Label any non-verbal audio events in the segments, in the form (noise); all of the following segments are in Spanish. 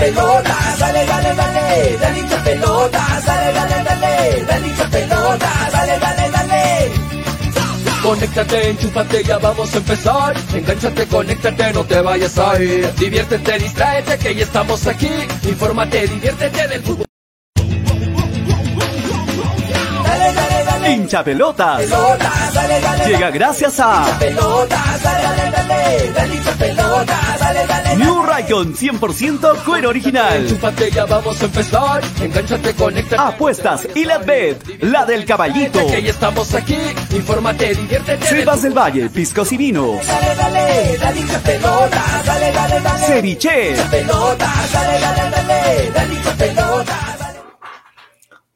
pelota, dale, dale, dale, dale hincha pelota, dale, dale, dale, dale hincha pelota, dale, dale, dale. Conéctate, enchúfate, ya vamos a empezar. Engánchate, conéctate, no te vayas a ir. Diviértete, distráete, que ya estamos aquí. Infórmate, diviértete del fútbol. Hincha pelotas. Pelota, dale, dale, Llega gracias a pelota, dale, dale, dale, dale hincha pelota, dale, dale, New Raycon 100% cuero original. Enchúfate, ya vamos a empezar. Engánchate, conéctate. Apuestas y la bet, la del caballito. Que ya estamos aquí. Infórmate, diviértete. Sebas del Valle, piscos y dale. Ceviche. Dale, dale, dale,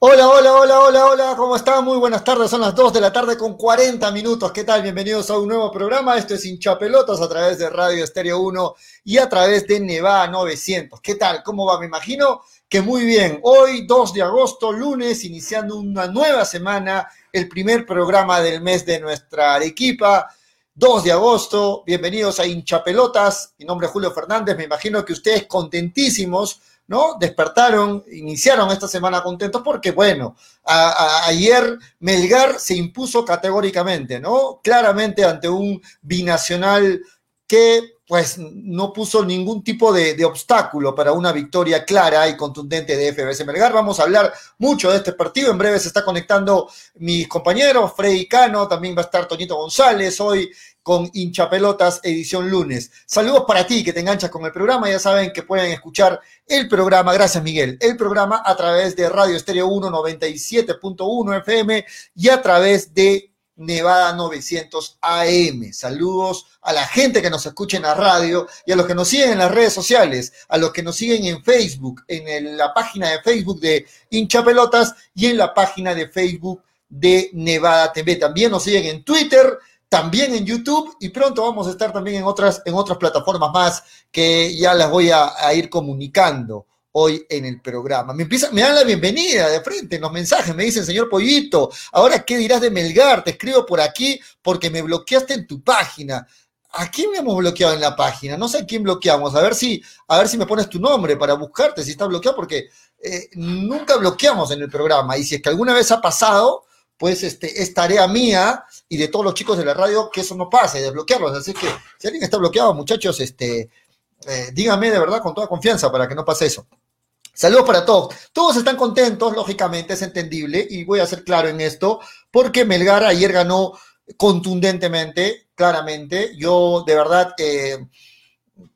Hola, hola, hola, hola, hola, ¿cómo están? Muy buenas tardes, son las 2 de la tarde con 40 minutos. ¿Qué tal? Bienvenidos a un nuevo programa. Esto es Hinchapelotas a través de Radio Estéreo 1 y a través de Nevada 900. ¿Qué tal? ¿Cómo va? Me imagino que muy bien. Hoy, 2 de agosto, lunes, iniciando una nueva semana, el primer programa del mes de nuestra Arequipa. 2 de agosto, bienvenidos a Hinchapelotas. Mi nombre es Julio Fernández, me imagino que ustedes contentísimos ¿no? Despertaron, iniciaron esta semana contentos porque, bueno, a- ayer Melgar se impuso categóricamente, ¿no? Claramente ante un binacional que, pues, no puso ningún tipo de, obstáculo para una victoria clara y contundente de FBS Melgar. Vamos a hablar mucho de este partido. En breve se está conectando mis compañeros, Freddy Cano, también va a estar Toñito González hoy con Hinchapelotas edición lunes. Saludos para ti que te enganchas con el programa. Ya saben que pueden escuchar el programa, gracias Miguel, el programa a través de Radio Estéreo 1 97.1 FM y a través de Nevada 900 AM. Saludos a la gente que nos escucha en la radio y a los que nos siguen en las redes sociales, a los que nos siguen en Facebook, en la página de Facebook de Hinchapelotas y en la página de Facebook de Nevada TV. También nos siguen en Twitter, también en YouTube y pronto vamos a estar también en otras, en otras plataformas más que ya las voy a ir comunicando hoy en el programa. Me, empieza, me dan la bienvenida de frente en los mensajes, me dicen, señor Pollito, ahora qué dirás de Melgar, te escribo por aquí porque me bloqueaste en tu página. ¿A quién me hemos bloqueado en la página? No sé a quién bloqueamos. A ver si, a ver si me pones tu nombre para buscarte si está bloqueado, porque eh, nunca bloqueamos en el programa. Y si es que alguna vez ha pasado, pues este, es tarea mía y de todos los chicos de la radio que eso no pase, desbloquearlos. Así que si alguien está bloqueado, muchachos, este, eh, díganme de verdad con toda confianza para que no pase eso. Saludos para todos. Todos están contentos, lógicamente, es entendible, y voy a ser claro en esto, porque Melgar ayer ganó contundentemente, claramente. Yo, de verdad, eh,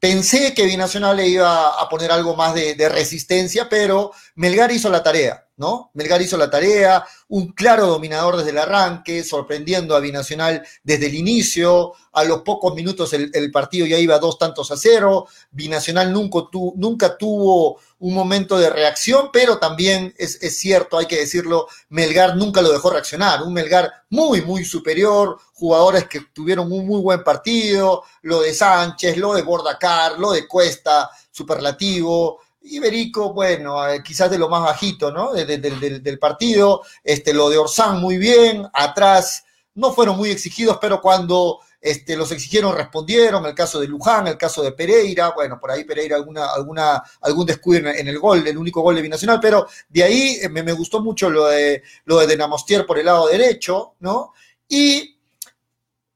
pensé que Binacional le iba a poner algo más de, de resistencia, pero Melgar hizo la tarea, ¿no? Melgar hizo la tarea, un claro dominador desde el arranque, sorprendiendo a Binacional desde el inicio. A los pocos minutos el, partido ya iba dos tantos a cero. Binacional nunca, tu, nunca tuvo un momento de reacción, pero también es, es, cierto, hay que decirlo, Melgar nunca lo dejó reaccionar. Un Melgar muy, muy superior, jugadores que tuvieron un muy buen partido, lo de Sánchez, lo de Bordacar, lo de Cuesta, superlativo. Iberico, bueno, eh, quizás de lo más bajito, ¿no? De, de, de, del partido. Este, lo de Orsán muy bien, atrás no fueron muy exigidos, pero cuando este, los exigieron respondieron, el caso de Luján, el caso de Pereira, bueno, por ahí Pereira alguna, alguna, algún descuido en el gol, el único gol de Binacional, pero de ahí eh, me, me, gustó mucho lo de, lo de por el lado derecho, ¿no? Y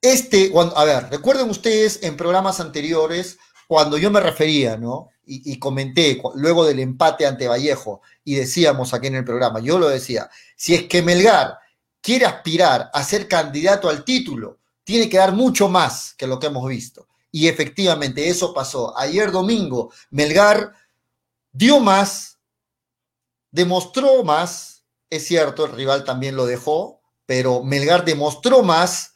este, a ver, recuerden ustedes en programas anteriores, cuando yo me refería, ¿no? Y, y, comenté luego del empate ante Vallejo y decíamos aquí en el programa, yo lo decía, si es que Melgar quiere aspirar a ser candidato al título, tiene que dar mucho más que lo que hemos visto. Y efectivamente eso pasó. Ayer domingo, Melgar dio más, demostró más, es cierto, el rival también lo dejó, pero Melgar demostró más,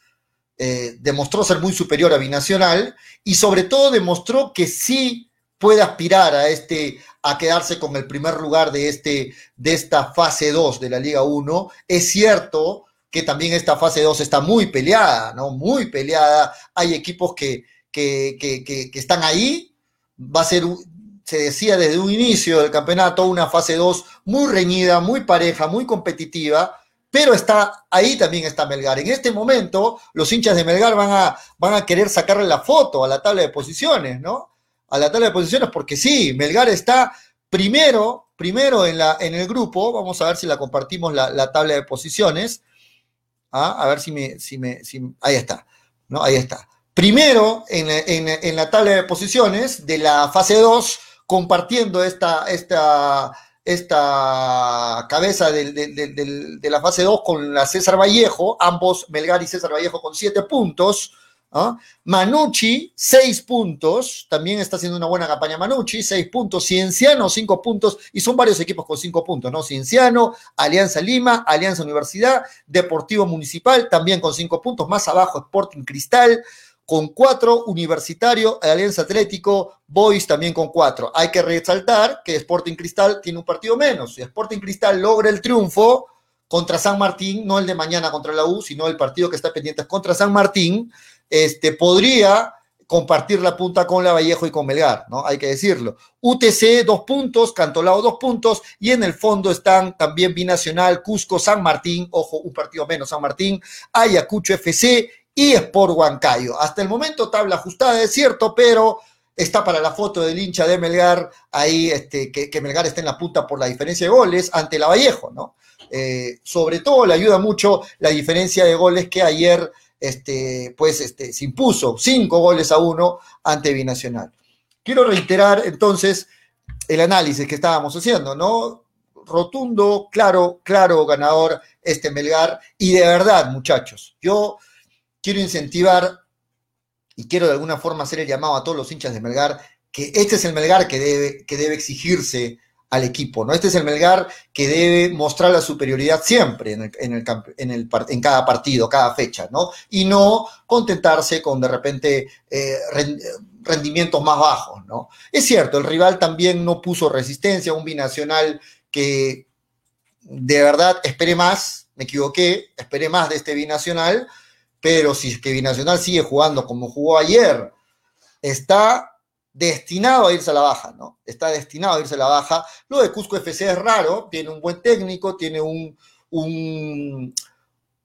eh, demostró ser muy superior a Binacional y sobre todo demostró que sí puede aspirar a este a quedarse con el primer lugar de este de esta fase 2 de la Liga 1. Es cierto que también esta fase 2 está muy peleada, ¿no? Muy peleada. Hay equipos que, que, que, que, que están ahí. Va a ser, se decía desde un inicio del campeonato, una fase 2 muy reñida, muy pareja, muy competitiva, pero está ahí también está Melgar. En este momento, los hinchas de Melgar van a, van a querer sacarle la foto a la tabla de posiciones, ¿no? A la tabla de posiciones, porque sí, Melgar está primero, primero en, la, en el grupo, vamos a ver si la compartimos la, la tabla de posiciones. ¿Ah? A ver si me, si me, ahí está, ¿no? Ahí está. Primero en, en, en, la tabla de posiciones de la fase 2, compartiendo esta, esta, esta cabeza de, la fase 2 con la César Vallejo, ambos Melgar y César Vallejo con 7 puntos. ¿Ah? Manucci, 6 puntos, también está haciendo una buena campaña Manucci, 6 puntos, Cienciano, 5 puntos, y son varios equipos con 5 puntos, ¿no? Cienciano, Alianza Lima, Alianza Universidad, Deportivo Municipal, también con 5 puntos, más abajo Sporting Cristal, con 4, Universitario, Alianza Atlético, Boys también con 4. Hay que resaltar que Sporting Cristal tiene un partido menos, si Sporting Cristal logra el triunfo, contra San Martín, no el de mañana contra la U, sino el partido que está pendiente contra San Martín, este, podría compartir la punta con la Vallejo y con Melgar, ¿no? Hay que decirlo. UTC, dos puntos, Cantolao, dos puntos, y en el fondo están también Binacional, Cusco, San Martín, ojo, un partido menos San Martín, Ayacucho FC y Sport Huancayo. Hasta el momento tabla ajustada, es cierto, pero está para la foto del hincha de Melgar, ahí este, que, Melgar está en la punta por la diferencia de goles ante la Vallejo, ¿no? Eh, sobre todo le ayuda mucho la diferencia de goles que ayer este, pues, este, se impuso cinco goles a uno ante Binacional. Quiero reiterar entonces el análisis que estábamos haciendo, ¿no? Rotundo, claro, claro ganador este Melgar. Y de verdad, muchachos, yo quiero incentivar y quiero de alguna forma hacer el llamado a todos los hinchas de Melgar que este es el Melgar que debe, que debe exigirse al equipo, ¿no? Este es el Melgar que debe mostrar la superioridad siempre en, el, en, el, en, el, en cada partido, cada fecha, ¿no? Y no contentarse con de repente eh, rendimientos más bajos, ¿no? Es cierto, el rival también no puso resistencia, un binacional que de verdad esperé más, me equivoqué, esperé más de este binacional, pero si es que binacional sigue jugando como jugó ayer, está destinado a irse a la baja, ¿no? Está destinado a irse a la baja. Lo de Cusco FC es raro, tiene un buen técnico, tiene un, un,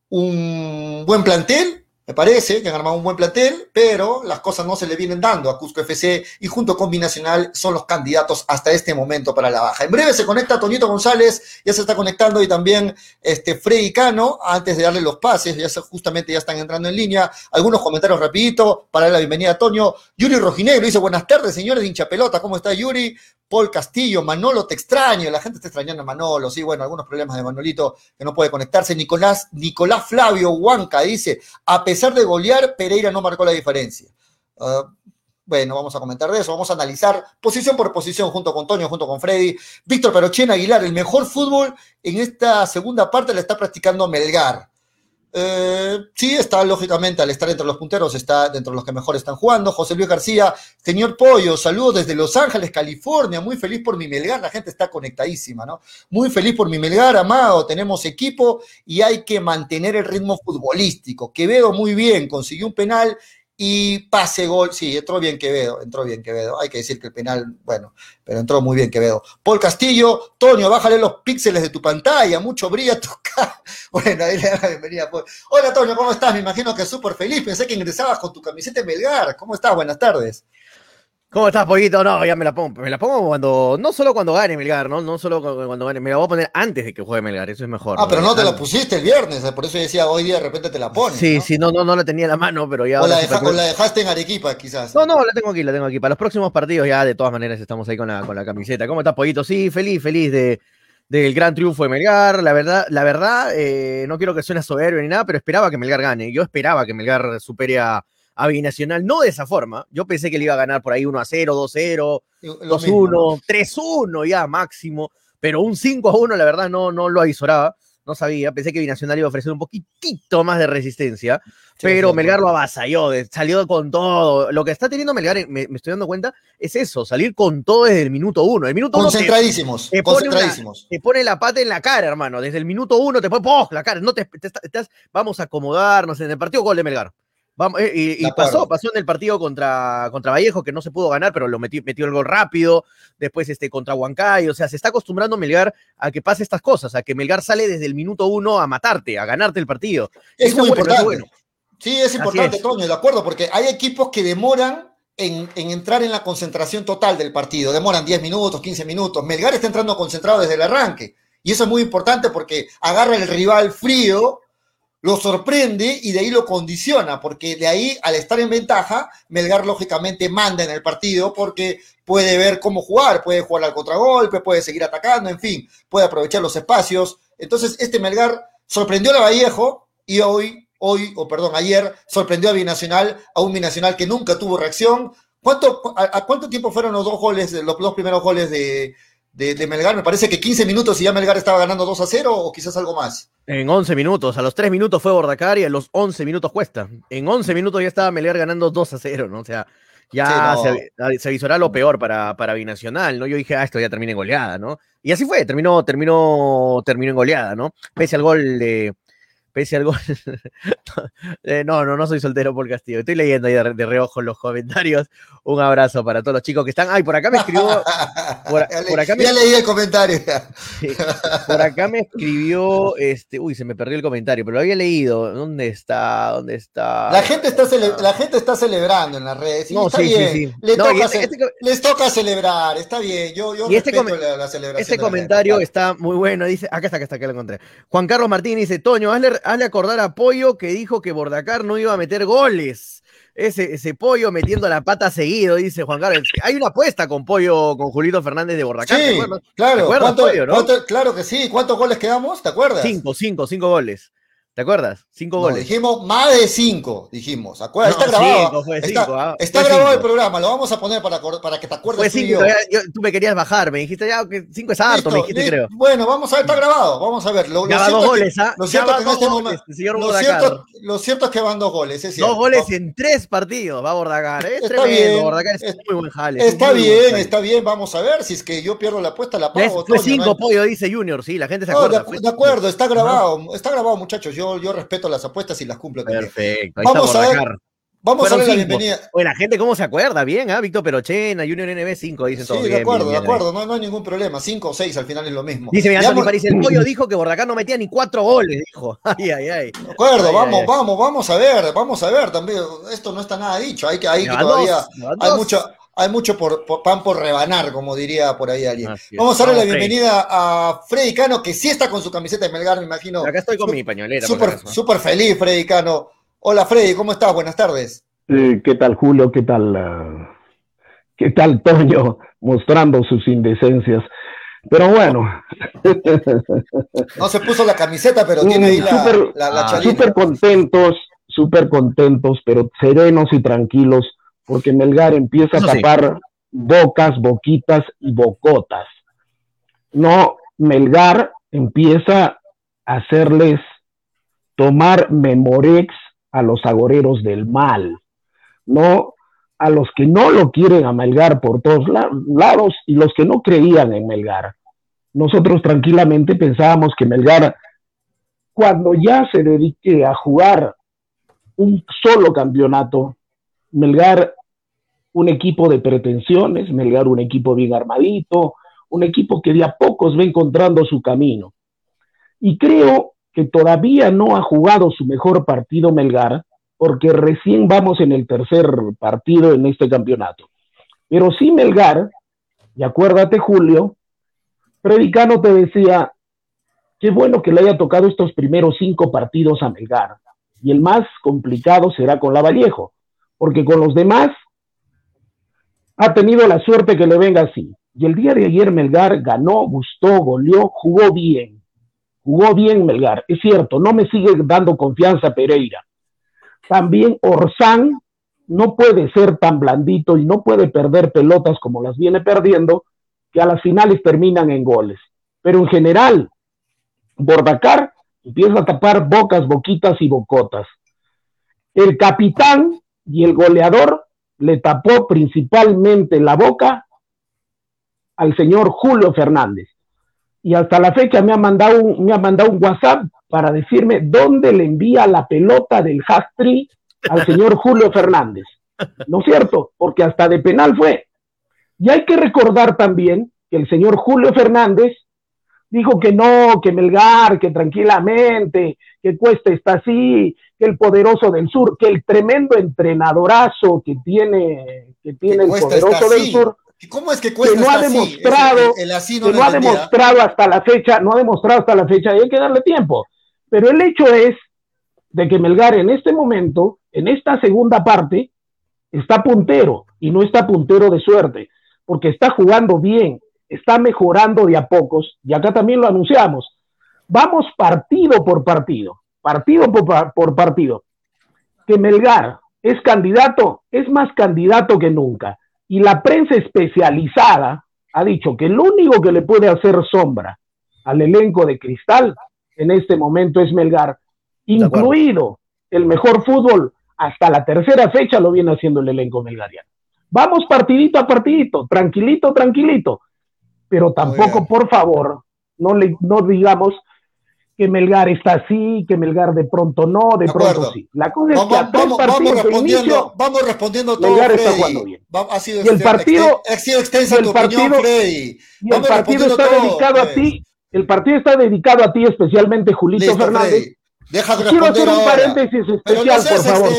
un buen plantel, me parece que han armado un buen plantel, pero las cosas no se le vienen dando a Cusco FC y junto con Binacional son los candidatos hasta este momento para la baja. En breve se conecta Toñito González, ya se está conectando y también este Freddy Cano, antes de darle los pases, ya justamente ya están entrando en línea. Algunos comentarios rapidito para la bienvenida a Toño. Yuri Rojinegro dice, buenas tardes, señores de hincha pelota, ¿cómo está Yuri? Paul Castillo, Manolo, te extraño, la gente está extrañando a Manolo, sí, bueno, algunos problemas de Manolito que no puede conectarse. Nicolás, Nicolás Flavio Huanca dice, a pesar de golear, Pereira no marcó la diferencia. Uh, bueno, vamos a comentar de eso, vamos a analizar posición por posición junto con Toño, junto con Freddy. Víctor Perochen Aguilar, el mejor fútbol en esta segunda parte le está practicando Melgar. Eh, sí, está lógicamente al estar entre los punteros, está dentro de los que mejor están jugando. José Luis García, señor Pollo, saludos desde Los Ángeles, California. Muy feliz por mi Melgar, la gente está conectadísima, ¿no? Muy feliz por mi Melgar, amado. Tenemos equipo y hay que mantener el ritmo futbolístico. Quevedo muy bien, consiguió un penal y pase gol, sí, entró bien Quevedo, entró bien Quevedo. Hay que decir que el penal, bueno, pero entró muy bien Quevedo. Paul Castillo, Toño, bájale los píxeles de tu pantalla, mucho brilla tu cara. (laughs) Bueno, ahí le da la bienvenida. Paul. Hola Toño, ¿cómo estás? Me imagino que súper feliz. Pensé que ingresabas con tu camiseta Melgar. ¿Cómo estás? Buenas tardes. ¿Cómo estás, Pollito? No, ya me la pongo. Me la pongo cuando. No solo cuando gane Melgar, ¿no? No solo cuando gane. Me la voy a poner antes de que juegue Melgar, eso es mejor. Ah, ¿no? pero no te la pusiste el viernes, por eso decía hoy día de repente te la pones. Sí, ¿no? sí, no, no, no la tenía en la mano, pero ya. O la, deja, o la, dejaste en Arequipa, quizás. No, no, la tengo aquí, la tengo aquí. Para los próximos partidos, ya de todas maneras estamos ahí con la, con la camiseta. ¿Cómo estás, Pollito? Sí, feliz, feliz de del gran triunfo de Melgar. La verdad, la verdad, eh, no quiero que suene soberbio ni nada, pero esperaba que Melgar gane. Yo esperaba que Melgar supere a a Binacional, no de esa forma. Yo pensé que le iba a ganar por ahí 1 a 0, 2 0, 2 1, 3 1 ya máximo, pero un 5 a 1 la verdad no, no lo avisoraba, no sabía, pensé que Binacional iba a ofrecer un poquitito más de resistencia, sí, pero sí, Melgar lo avasalló, salió con todo. Lo que está teniendo Melgar, me, me, estoy dando cuenta, es eso, salir con todo desde el minuto 1. El minuto concentradísimos, te, te concentradísimos. Pone una, te pone la pata en la cara, hermano, desde el minuto 1 te pone ¡poh! la cara, no te, te, estás, vamos a acomodarnos en el partido gol de Melgar. Vamos, eh, y, y pasó, pasó en el partido contra, contra Vallejo, que no se pudo ganar, pero lo metió, metió el gol rápido. Después este, contra Huancay. O sea, se está acostumbrando Melgar a que pase estas cosas, a que Melgar sale desde el minuto uno a matarte, a ganarte el partido. Es muy bueno, importante. Bueno. Sí, es importante, es. Toño, de acuerdo, porque hay equipos que demoran en, entrar en la concentración total del partido. Demoran 10 minutos, 15 minutos. Melgar está entrando concentrado desde el arranque. Y eso es muy importante porque agarra el rival frío, lo sorprende y de ahí lo condiciona, porque de ahí, al estar en ventaja, Melgar lógicamente manda en el partido porque puede ver cómo jugar, puede jugar al contragolpe, puede seguir atacando, en fin, puede aprovechar los espacios. Entonces, este Melgar sorprendió a Vallejo y hoy hoy, o perdón, ayer sorprendió a Binacional, a un Binacional que nunca tuvo reacción. ¿Cuánto, a, cuánto tiempo fueron los dos goles, los dos primeros goles de, de, Melgar? Me parece que 15 minutos y ya Melgar estaba ganando 2 a 0 o quizás algo más. En 11 minutos, a los 3 minutos fue Bordacar y a los 11 minutos Cuesta. En 11 minutos ya estaba Melgar ganando 2 a 0, ¿no? O sea, ya se, se, avisorá lo peor para, para Binacional, ¿no? Yo dije, ah, esto ya termina en goleada, ¿no? Y así fue, terminó, terminó, terminó en goleada, ¿no? Pese al gol de, pese al gol. (laughs) Eh, no, no, no soy soltero por castigo. Estoy leyendo ahí de, reojo los comentarios. Un abrazo para todos los chicos que están. Ay, por acá me escribió. Por, (laughs) acá me, ya leí el comentario. por acá me escribió. Este, uy, se me perdió el comentario, pero lo había leído. ¿Dónde está? ¿Dónde está? La gente está, la gente está celebrando en las redes. no, sí, sí, sí. Este este les toca celebrar, está bien. Yo, yo este respeto la, celebración. Este comentario está muy bueno. Dice, acá está, acá está, acá lo encontré. Juan Carlos Martín dice: Toño, hazle hazle acordar a Pollo que dijo que Bordacar no iba a meter goles. Ese, ese pollo metiendo la pata seguido, dice Juan Carlos. Hay una apuesta con pollo con Julito Fernández de Bordacar. Sí, claro. claro que sí. ¿Cuántos goles quedamos? ¿Te acuerdas? Cinco, cinco, cinco goles. ¿Te acuerdas? Cinco goles. Dijimos más de cinco, dijimos. está grabado. está, grabado el programa, lo vamos a poner para, para que te acuerdes. Fue cinco, tú, me querías bajar, me dijiste ya que cinco es harto, me dijiste, creo. Bueno, vamos a ver, está grabado, vamos a ver. Lo, lo dos goles, ¿ah? Lo cierto, que este momento, lo, cierto, lo cierto es que van dos goles, es Dos goles en tres partidos, va a Bordacar. Es está tremendo, bien, Bordacar es, muy buen jale. Está bien, está bien, vamos a ver. Si es que yo pierdo la apuesta, la pago. Fue cinco pollo, dice Junior, sí, la gente se acuerda. De acuerdo, está grabado, está grabado, muchachos. Yo respeto la apuestas y las cumplo también. Perfecto. vamos a ver, Vamos a ver la bienvenida. Oye, la gente, ¿cómo se acuerda? Bien, ¿ah? Víctor Perochena, Junior NB 5, dicen todos. Sí, de acuerdo, de acuerdo, no, no, hay ningún problema. 5 o 6 al final es lo mismo. Dice, mira, Anthony París, el pollo dijo que Bordacar no metía ni cuatro goles, dijo. (laughs) Ay, ay, ay. De acuerdo, vamos, vamos, vamos a ver, vamos a ver también. Esto no está nada dicho, hay que, hay que todavía, hay mucho, hay mucho por, pan por rebanar, como diría por ahí alguien. Vamos a darle la bienvenida a Freddy Cano, que sí está con su camiseta de Melgar, me imagino. Acá estoy con mi pañolera. Súper super feliz, Freddy Cano. Hola, Freddy, ¿cómo estás? Buenas tardes. ¿Qué tal, Julio? ¿Qué tal, ah, qué tal, Toño? Mostrando sus indecencias. Pero bueno. No se puso la camiseta, pero tiene ahí la, la, Súper contentos, súper contentos, pero serenos y tranquilos porque Melgar empieza a tapar bocas, boquitas y bocotas. No, Melgar empieza a hacerles tomar memorex a los agoreros del mal, no a los que no lo quieren a Melgar por todos lados y los que no creían en Melgar. Nosotros tranquilamente pensábamos que Melgar, cuando ya se dedique a jugar un solo campeonato, Melgar, un equipo de pretensiones, Melgar, un equipo bien armadito, un equipo que de a pocos va encontrando su camino. Y creo que todavía no ha jugado su mejor partido Melgar, porque recién vamos en el tercer partido en este campeonato. Pero sí Melgar, y acuérdate Julio, Predicano te decía, qué bueno que le haya tocado estos primeros cinco partidos a Melgar, y el más complicado será con la Vallejo, porque con los demás ha tenido la suerte que le venga así. Y el día de ayer Melgar ganó, gustó, goleó, jugó bien. Jugó bien Melgar. Es cierto, no me sigue dando confianza Pereira. También Orsán no puede ser tan blandito y no puede perder pelotas como las viene perdiendo, que a las finales terminan en goles. Pero en general, Bordacar empieza a tapar bocas, boquitas y bocotas. El capitán y el goleador le tapó principalmente la boca al señor Julio Fernández. Y hasta la fecha me ha mandado un, me ha mandado un WhatsApp para decirme dónde le envía la pelota del hat al (laughs) señor Julio Fernández. ¿No es cierto? Porque hasta de penal fue. Y hay que recordar también que el señor Julio Fernández dijo que no, que Melgar, que tranquilamente, que Cuesta está así, que el poderoso del sur, que el tremendo entrenadorazo que tiene, que tiene el poderoso del sur, ¿Cómo es que Cuesta que no ha demostrado, que no ha demostrado hasta la fecha, no ha demostrado hasta la fecha, y hay que darle tiempo. Pero el hecho es de que Melgar en este momento, en esta segunda parte, está puntero y no está puntero de suerte, porque está jugando bien, está mejorando de a pocos, y acá también lo anunciamos. Vamos partido por partido, partido por, por partido. Que Melgar es candidato, es más candidato que nunca y la prensa especializada ha dicho que el único que le puede hacer sombra al elenco de Cristal en este momento es Melgar, incluido el mejor fútbol hasta la tercera fecha lo viene haciendo el elenco melgariano. Vamos partidito a partidito, tranquilito, tranquilito, pero tampoco, por favor, no, le, no digamos que Melgar está así, que Melgar de pronto no, de, pronto sí. La cosa es que a vamos, vamos respondiendo, vamos respondiendo todo, Melgar está jugando bien. Ha sido y el partido, ha sido extensa el tu partido, opinión, Freddy. Y el partido está dedicado a ti, el partido está dedicado a ti especialmente, Julito Listo, Fernández. Freddy. Deja de Quiero hacer un paréntesis especial, no por favor.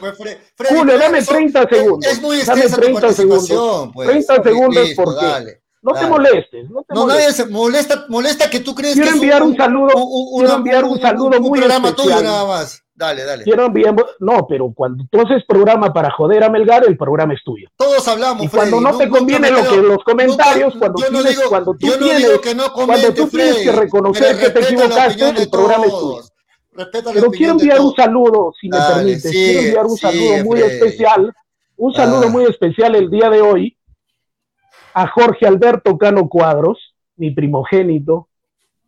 pues, Fre- Freddy, Julio, dame eso- 30 segundos. Es muy Dame extensa tu 30 segundos. pues. 30 segundos Listo, porque dale, no te molestes, no te No, molestes. nadie se molesta, molesta que tú crees Quiero que enviar un saludo, quiero enviar un saludo un muy programa especial. tuyo nada más. Dale, dale. Quiero enviar, no, pero cuando haces programa para joder a Melgar, el programa es tuyo. Todos hablamos, Y cuando no te conviene lo que los comentarios, nunca- cuando tienes, digo- cuando tú no tienes, que no cuando comente, tú tienes Freddy, que reconocer que te equivocaste, el programa es tuyo. Respeta Pero quiero enviar un saludo, si me permites. quiero enviar un saludo muy Freddy. especial, un saludo Ah. muy especial el día de hoy a Jorge Alberto Cano Cuadros, mi primogénito,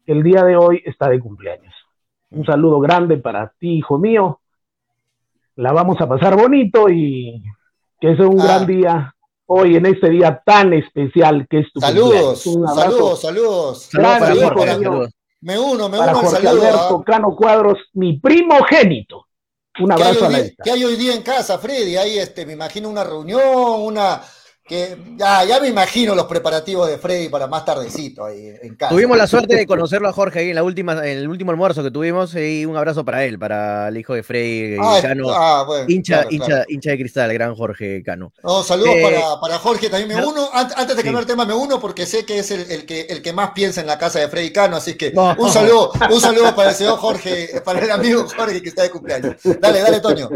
que el día de hoy está de cumpleaños. Un saludo grande para ti, hijo mío. La vamos a pasar bonito y que sea un Ah. gran día hoy en este día tan especial que es tu Saludos, cumpleaños. Un abrazo saludos, saludos. Saludos Grande, Jorge, hijo mío. saludos. Me uno, me para uno al Jorge saludo. Alberto ¿ah? Cano Cuadros, mi primogénito. Un ¿Qué hay, abrazo a hoy la día, qué hay hoy día en casa, Freddy? Hay, este, me imagino, una reunión, una... que ya, ya me imagino los preparativos de Freddy para más tardecito ahí en casa. Tuvimos la suerte de conocerlo a Jorge ahí en la última, en el último almuerzo que tuvimos y un abrazo para él, para el hijo de Freddy Ah, es- Cano, ah, bueno, hincha, claro, hincha, claro. hincha de cristal, el gran Jorge Cano. No, saludos Eh, para, para Jorge, también me uno. An- Antes de Sí. cambiar el tema, me uno porque sé que es el, el que, el que más piensa en la casa de Freddy Cano, así que No. un saludo, un saludo para el señor Jorge, para el amigo Jorge que está de cumpleaños. Dale, dale, Toño.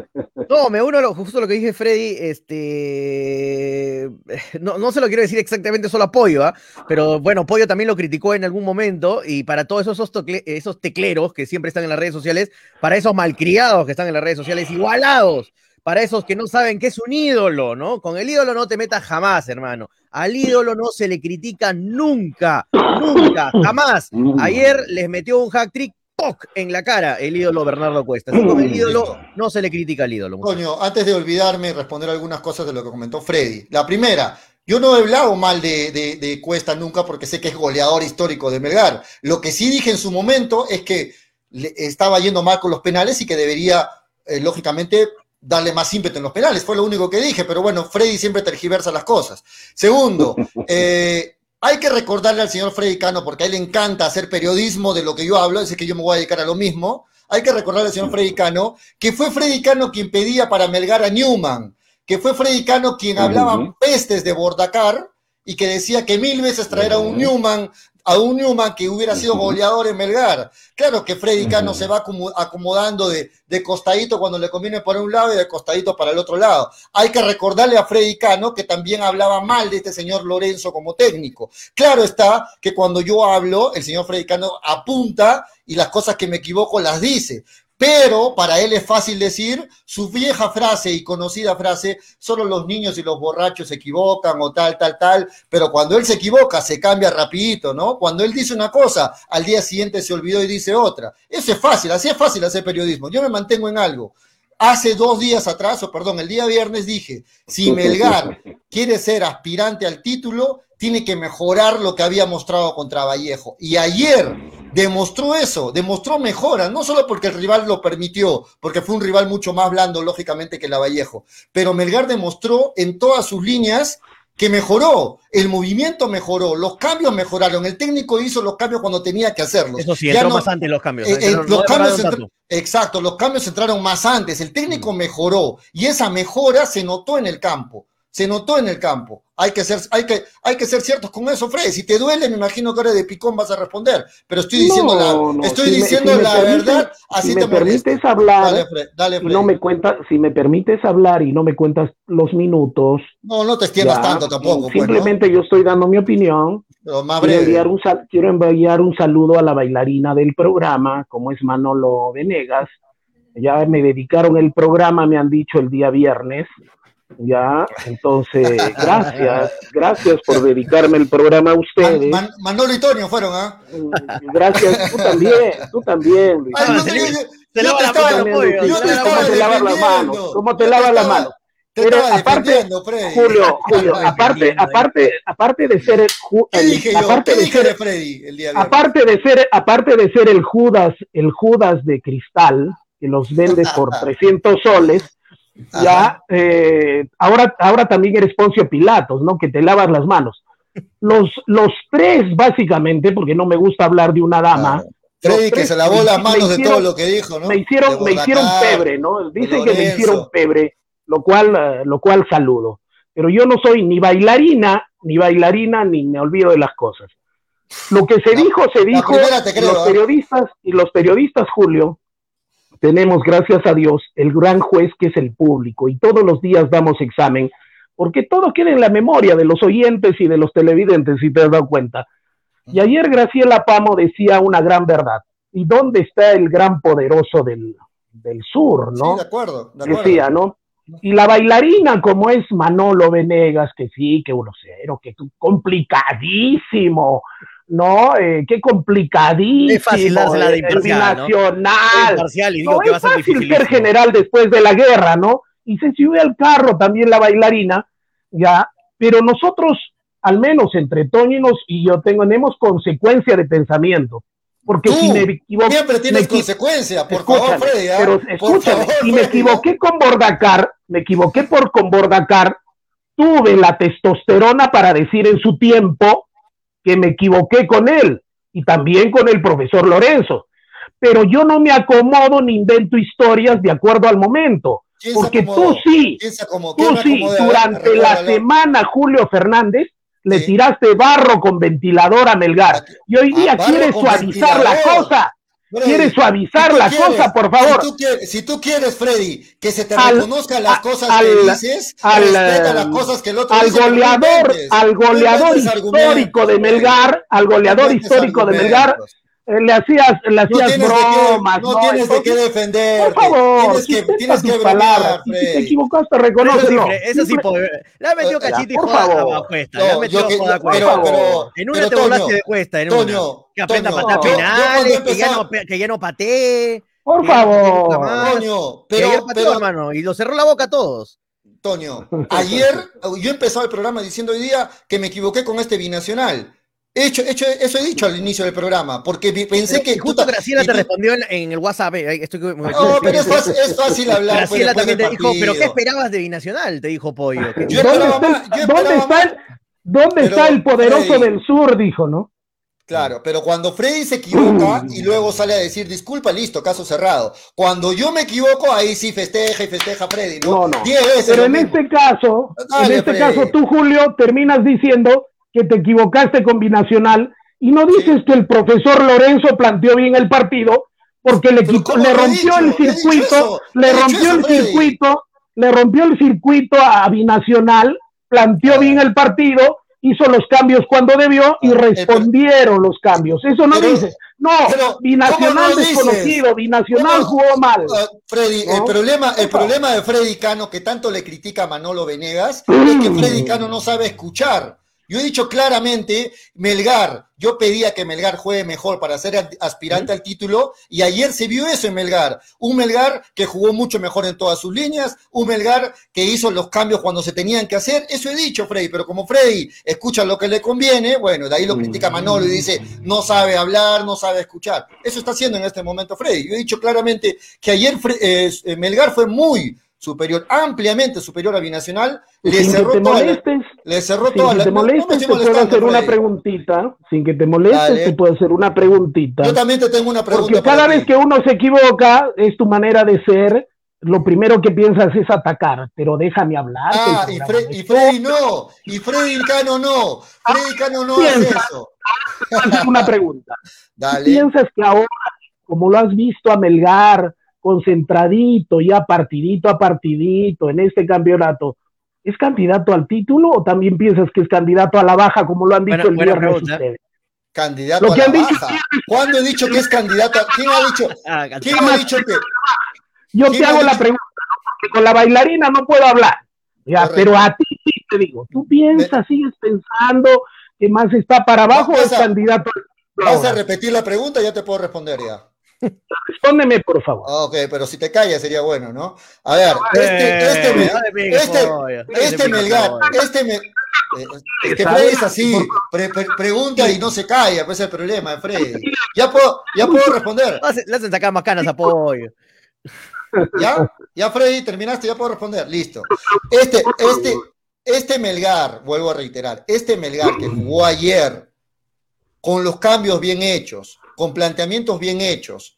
No, me uno lo- justo lo que dije Freddy, este (laughs) no, no se lo quiero decir exactamente solo a Pollo, ¿ah? pero bueno, Pollo también lo criticó en algún momento, y para todos esos, tocle- esos tecleros que siempre están en las redes sociales, para esos malcriados que están en las redes sociales, igualados, para esos que no saben qué es un ídolo, ¿no? Con el ídolo no te metas jamás, hermano. Al ídolo no se le critica nunca, nunca, jamás. Ayer les metió un hack trick ¡poc! en la cara el ídolo Bernardo Cuesta. Así el ídolo no se le critica al ídolo. muchachos. Toño, antes de olvidarme, responder algunas cosas de lo que comentó Freddy. La primera, yo no he hablado mal de, de- de Cuesta nunca porque sé que es goleador histórico de Melgar. Lo que sí dije en su momento es que le- estaba yendo mal con los penales y que debería, eh, lógicamente, darle más ímpetu en los penales. Fue lo único que dije, pero bueno, Freddy siempre tergiversa las cosas. Segundo, (laughs) eh, hay que recordarle al señor Freddy Cano, porque a él le encanta hacer periodismo de lo que yo hablo, así que yo me voy a dedicar a lo mismo. Hay que recordarle al señor Freddy Cano que fue Freddy Cano quien pedía para Melgar a Newman, que fue Freddy Cano quien hablaba pestes de Bordacar y que decía que mil veces traer a un Newman, a un Newman que hubiera sido goleador en Melgar. Claro que Freddy Cano se va acomo- acomodando de, de costadito cuando le conviene por un lado y de costadito para el otro lado. Hay que recordarle a Freddy Cano que también hablaba mal de este señor Lorenzo como técnico. Claro está que cuando yo hablo, el señor Freddy Cano apunta y las cosas que me equivoco las dice. Pero para él es fácil decir su vieja frase y conocida frase, solo los niños y los borrachos se equivocan o tal, tal, tal, pero cuando él se equivoca se cambia rapidito, ¿no? Cuando él dice una cosa, al día siguiente se olvidó y dice otra. Eso es fácil, así es fácil hacer periodismo. Yo me mantengo en algo. Hace dos días atrás, o perdón, el día viernes dije, si Melgar quiere ser aspirante al título, tiene que mejorar lo que había mostrado contra Vallejo. Y ayer demostró eso, demostró mejora, no solo porque el rival lo permitió, porque fue un rival mucho más blando, lógicamente, que la Vallejo, pero Melgar demostró en todas sus líneas que mejoró, el movimiento mejoró, los cambios mejoraron, el técnico hizo los cambios cuando tenía que hacerlos. Eso sí, entró más antes los cambios. Eh, eh, los cambios exacto, los cambios entraron más antes, el técnico mm. mejoró y esa mejora se notó en el campo se notó en el campo. Hay que ser, hay que, hay que ser ciertos con eso, Fred. Si te duele, me imagino que ahora de picón vas a responder. Pero estoy diciendo la, estoy diciendo la verdad. Así si me permites hablar, dale, Fred, no me cuentas, si me permites hablar y no me cuentas los minutos. No, no te extiendas tanto tampoco. Simplemente yo estoy dando mi opinión. Pero más quiero, enviar un, quiero enviar un saludo a la bailarina del programa, como es Manolo Venegas. Ya me dedicaron el programa, me han dicho el día viernes. Ya, entonces, (laughs) gracias, gracias por dedicarme el programa a ustedes. Manolo y Tonio fueron, ¿ah? Gracias, tú también, tú también. ¿Cómo te lavas las manos? ¿Cómo te lavas las manos? Pero aparte, Julio, Julio, aparte, aparte, aparte de ser el, aparte de ser, aparte de ser, aparte de ser el Judas, el Judas de cristal que los vende por (laughs) 300 soles, ya, eh, ahora, ahora también eres Poncio Pilatos, ¿no? Que te lavas las manos. Los, los tres, básicamente, porque no me gusta hablar de una dama. Freddy que se lavó las manos de todo lo que dijo, ¿no? Me hicieron, me hicieron pebre, ¿no? Dicen que me hicieron pebre, lo cual, eh, lo cual saludo. Pero yo no soy ni bailarina, ni bailarina, ni me olvido de las cosas. Lo que se dijo, se dijo. los ¿eh? periodistas, y los periodistas, Julio, tenemos, gracias a Dios, el gran juez que es el público y todos los días damos examen, porque todo queda en la memoria de los oyentes y de los televidentes, si te has dado cuenta. Y ayer Graciela Pamo decía una gran verdad. ¿Y dónde está el gran poderoso del, sur, no? Sí, de acuerdo, Decía, ¿no? Y la bailarina, como es Manolo Venegas, que sí, que uno cero, que complicadísimo, ¿no? Eh, qué complicadísimo. Es fácil la de imparcial, nacional. ¿no? es fácil ser general después de la guerra, ¿no? Y se sube al carro también la bailarina, ya, pero nosotros, al menos entre Toño y yo, tenemos consecuencia de pensamiento. Porque si me equivoqué. Siempre tienes consecuencia, por favor, Freddy. ¿ah? Pero escúchame, si me equivoqué con Bordacar, me equivoqué por con Bordacar, tuve la testosterona para decir en su tiempo que me equivoqué con él y también con el profesor Lorenzo. Pero yo no me acomodo ni invento historias de acuerdo al momento. Porque tú sí, tú sí, durante la semana, Julio Fernández, le tiraste barro con ventilador a Melgar. Y hoy día quiere suavizar la cosa. ¿Quieres suavizar la cosa, por favor? Si tú, quieres, Freddy, que se te reconozcan las cosas que dices, al, las cosas que el otro al goleador, al goleador histórico de Melgar, al goleador histórico de Melgar, eh, le hacías, le hacías bromas. no, tienes de qué defender. Por favor, tienes que, tienes que palabras. Si te equivocaste, reconócelo. Eso sí, le ha metido cachito y joda a cuesta. Le ha metido joda a cuesta. En una te volaste de cuesta. En una. Que aprenda a patear penales, que ya no patee. Por favor. Toño, pero, hermano, y lo cerró la boca a todos. Toño, ayer yo empezaba el programa diciendo hoy día que me equivoqué con este binacional. Hecho, hecho, eso he dicho al inicio del programa, porque pensé que. Justo Graciela te respondió en, el WhatsApp. Eh, no, pero es fácil, es fácil hablar. Graciela también te dijo, ¿pero qué esperabas de Binacional? Te dijo Pollo. Yo ¿Dónde, está, ¿dónde, está, el, ¿dónde está el poderoso del sur? Dijo, ¿no? Claro, pero cuando Freddy se equivoca y luego sale a decir disculpa, listo, caso cerrado. Cuando yo me equivoco, ahí sí festeja y festeja Freddy, ¿no? No, pero en este caso, en este caso tú, Julio, terminas diciendo que te equivocaste con Binacional y no dices que el profesor Lorenzo planteó bien el partido porque le, le rompió el circuito, le rompió el circuito, le rompió el circuito a Binacional, planteó bien el partido, hizo los cambios cuando debió y respondieron los cambios. Eso no dices. No, Binacional desconocido, Binacional jugó mal. Freddy, el problema, el problema de Freddy Cano, que tanto le critica a Manolo Venegas, es que Freddy Cano no sabe escuchar. Yo he dicho claramente, Melgar, yo pedía que Melgar juegue mejor para ser aspirante al título y ayer se vio eso en Melgar. Un Melgar que jugó mucho mejor en todas sus líneas, un Melgar que hizo los cambios cuando se tenían que hacer. Eso he dicho, Freddy, pero como Freddy escucha lo que le conviene, bueno, de ahí lo critica Manolo y dice, no sabe hablar, no sabe escuchar. Eso está haciendo en este momento Freddy. Yo he dicho claramente que ayer eh, Melgar fue muy superior, ampliamente superior a Binacional, le cerró, te molestes, le cerró sin que te molestes, te puedo hacer una preguntita, sin que te molestes, te puedo hacer una preguntita. Yo también te tengo una pregunta. Porque cada vez que uno se equivoca, es tu manera de ser, lo primero que piensas es atacar, pero déjame hablar. Ah, y, Freddy no, y Freddy Cano no, Freddy Cano no hace eso. una pregunta. (laughs) ¿Piensas que ahora, como lo has visto a Melgar, concentradito, ya partidito a partidito en este campeonato, ¿es candidato al título o también piensas que es candidato a la baja, como lo han dicho el viernes ustedes? Candidato a la baja. ¿Cuándo he dicho que es candidato? ¿Quién ha dicho? Ah, ¿Quién ha dicho que? Yo te hago la pregunta, porque con la bailarina no puedo hablar. Ya, pero a ti sí te digo, ¿tú piensas, sigues pensando que más está para abajo o es candidato? Vas a repetir la pregunta, ya te puedo responder ya. Respóndeme, por favor. Ok, pero si te callas sería bueno, ¿no? A ver, este, este, este, este Melgar, este que Freddy es así, pregunta y no se calla, pues es el problema de Freddy. Ya puedo, ya puedo responder. (laughs) Le hacen sacar más canas a Pollo. ¿Ya? ¿Ya, Freddy? ¿Terminaste? Ya puedo responder. Listo. Este, este, este Melgar, vuelvo a reiterar, este Melgar que jugó ayer con los cambios bien hechos, con planteamientos bien hechos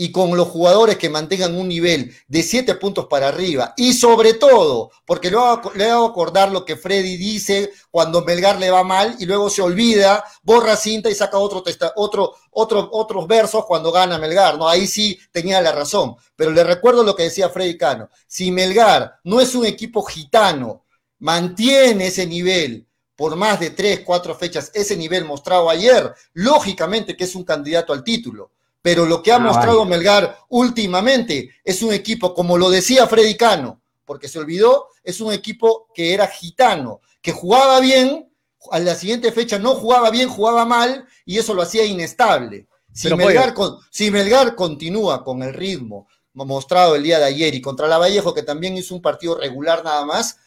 y con los jugadores que mantengan un nivel de siete puntos para arriba y sobre todo, porque le hago acordar lo que Freddy dice cuando Melgar le va mal y luego se olvida, borra cinta y saca otro, otro, otro, otros versos cuando gana Melgar, ¿no? Ahí sí tenía la razón, pero le recuerdo lo que decía Freddy Cano, si Melgar no es un equipo gitano, mantiene ese nivel, por más de tres, cuatro fechas ese nivel mostrado ayer, lógicamente que es un candidato al título. Pero lo que ha mostrado Melgar últimamente es un equipo, como lo decía Freddy Cano, porque se olvidó, es un equipo que era gitano, que jugaba bien, a la siguiente fecha no jugaba bien, jugaba mal, y eso lo hacía inestable. Si, Melgar, si Melgar continúa con el ritmo mostrado el día de ayer y contra la Vallejo, que también hizo un partido regular nada más,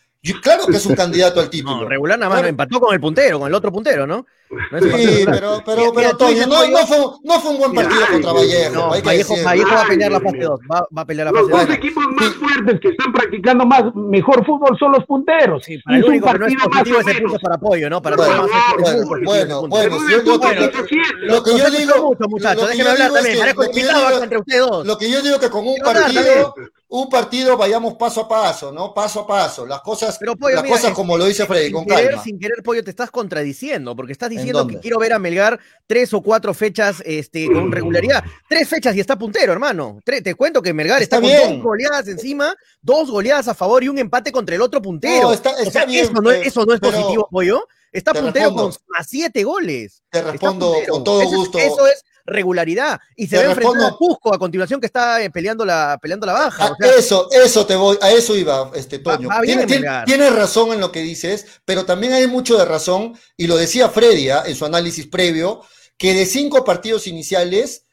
claro que es un (laughs) candidato al título. No, regular nada más empató con el puntero, con el otro puntero, ¿no? Sí, pero, pero, pero, Toño, no, no, fue, no fue un buen partido contra Vallejo. No, Vallejo, Vallejo, va a pelear la fase 2. Va, va, a pelear la fase 2. Los dos equipos más fuertes que están practicando más mejor fútbol son los punteros. Sí, para el único que no es positivo es el punto para apoyo, ¿no? Para bueno, bueno, bueno, bueno, lo que yo digo, muchachos, déjenme hablar también. Lo que yo digo que con un partido un partido vayamos paso a paso, ¿no? Paso a paso. Las cosas, las cosas como lo dice Freddy, con calma. Sin querer, Pollo, te estás contradiciendo, porque estás diciendo que quiero ver a Melgar tres o cuatro fechas este, con regularidad. Tres fechas y está puntero, hermano. te cuento que Melgar está, con dos goleadas encima, dos goleadas a favor y un empate contra el otro puntero. No, está, bien, eso, no, eso no es positivo, Pollo. Está puntero con a siete goles. Te respondo con todo gusto. eso es regularidad. Y se ve enfrentando a Cusco a continuación que está eh, peleando la, peleando la baja. Ah, eso, eso te voy, a eso iba, este Toño. Tienes razón en lo que dices, pero también hay mucho de razón, y lo decía Freddy ¿ah? en su análisis previo, que de cinco partidos iniciales,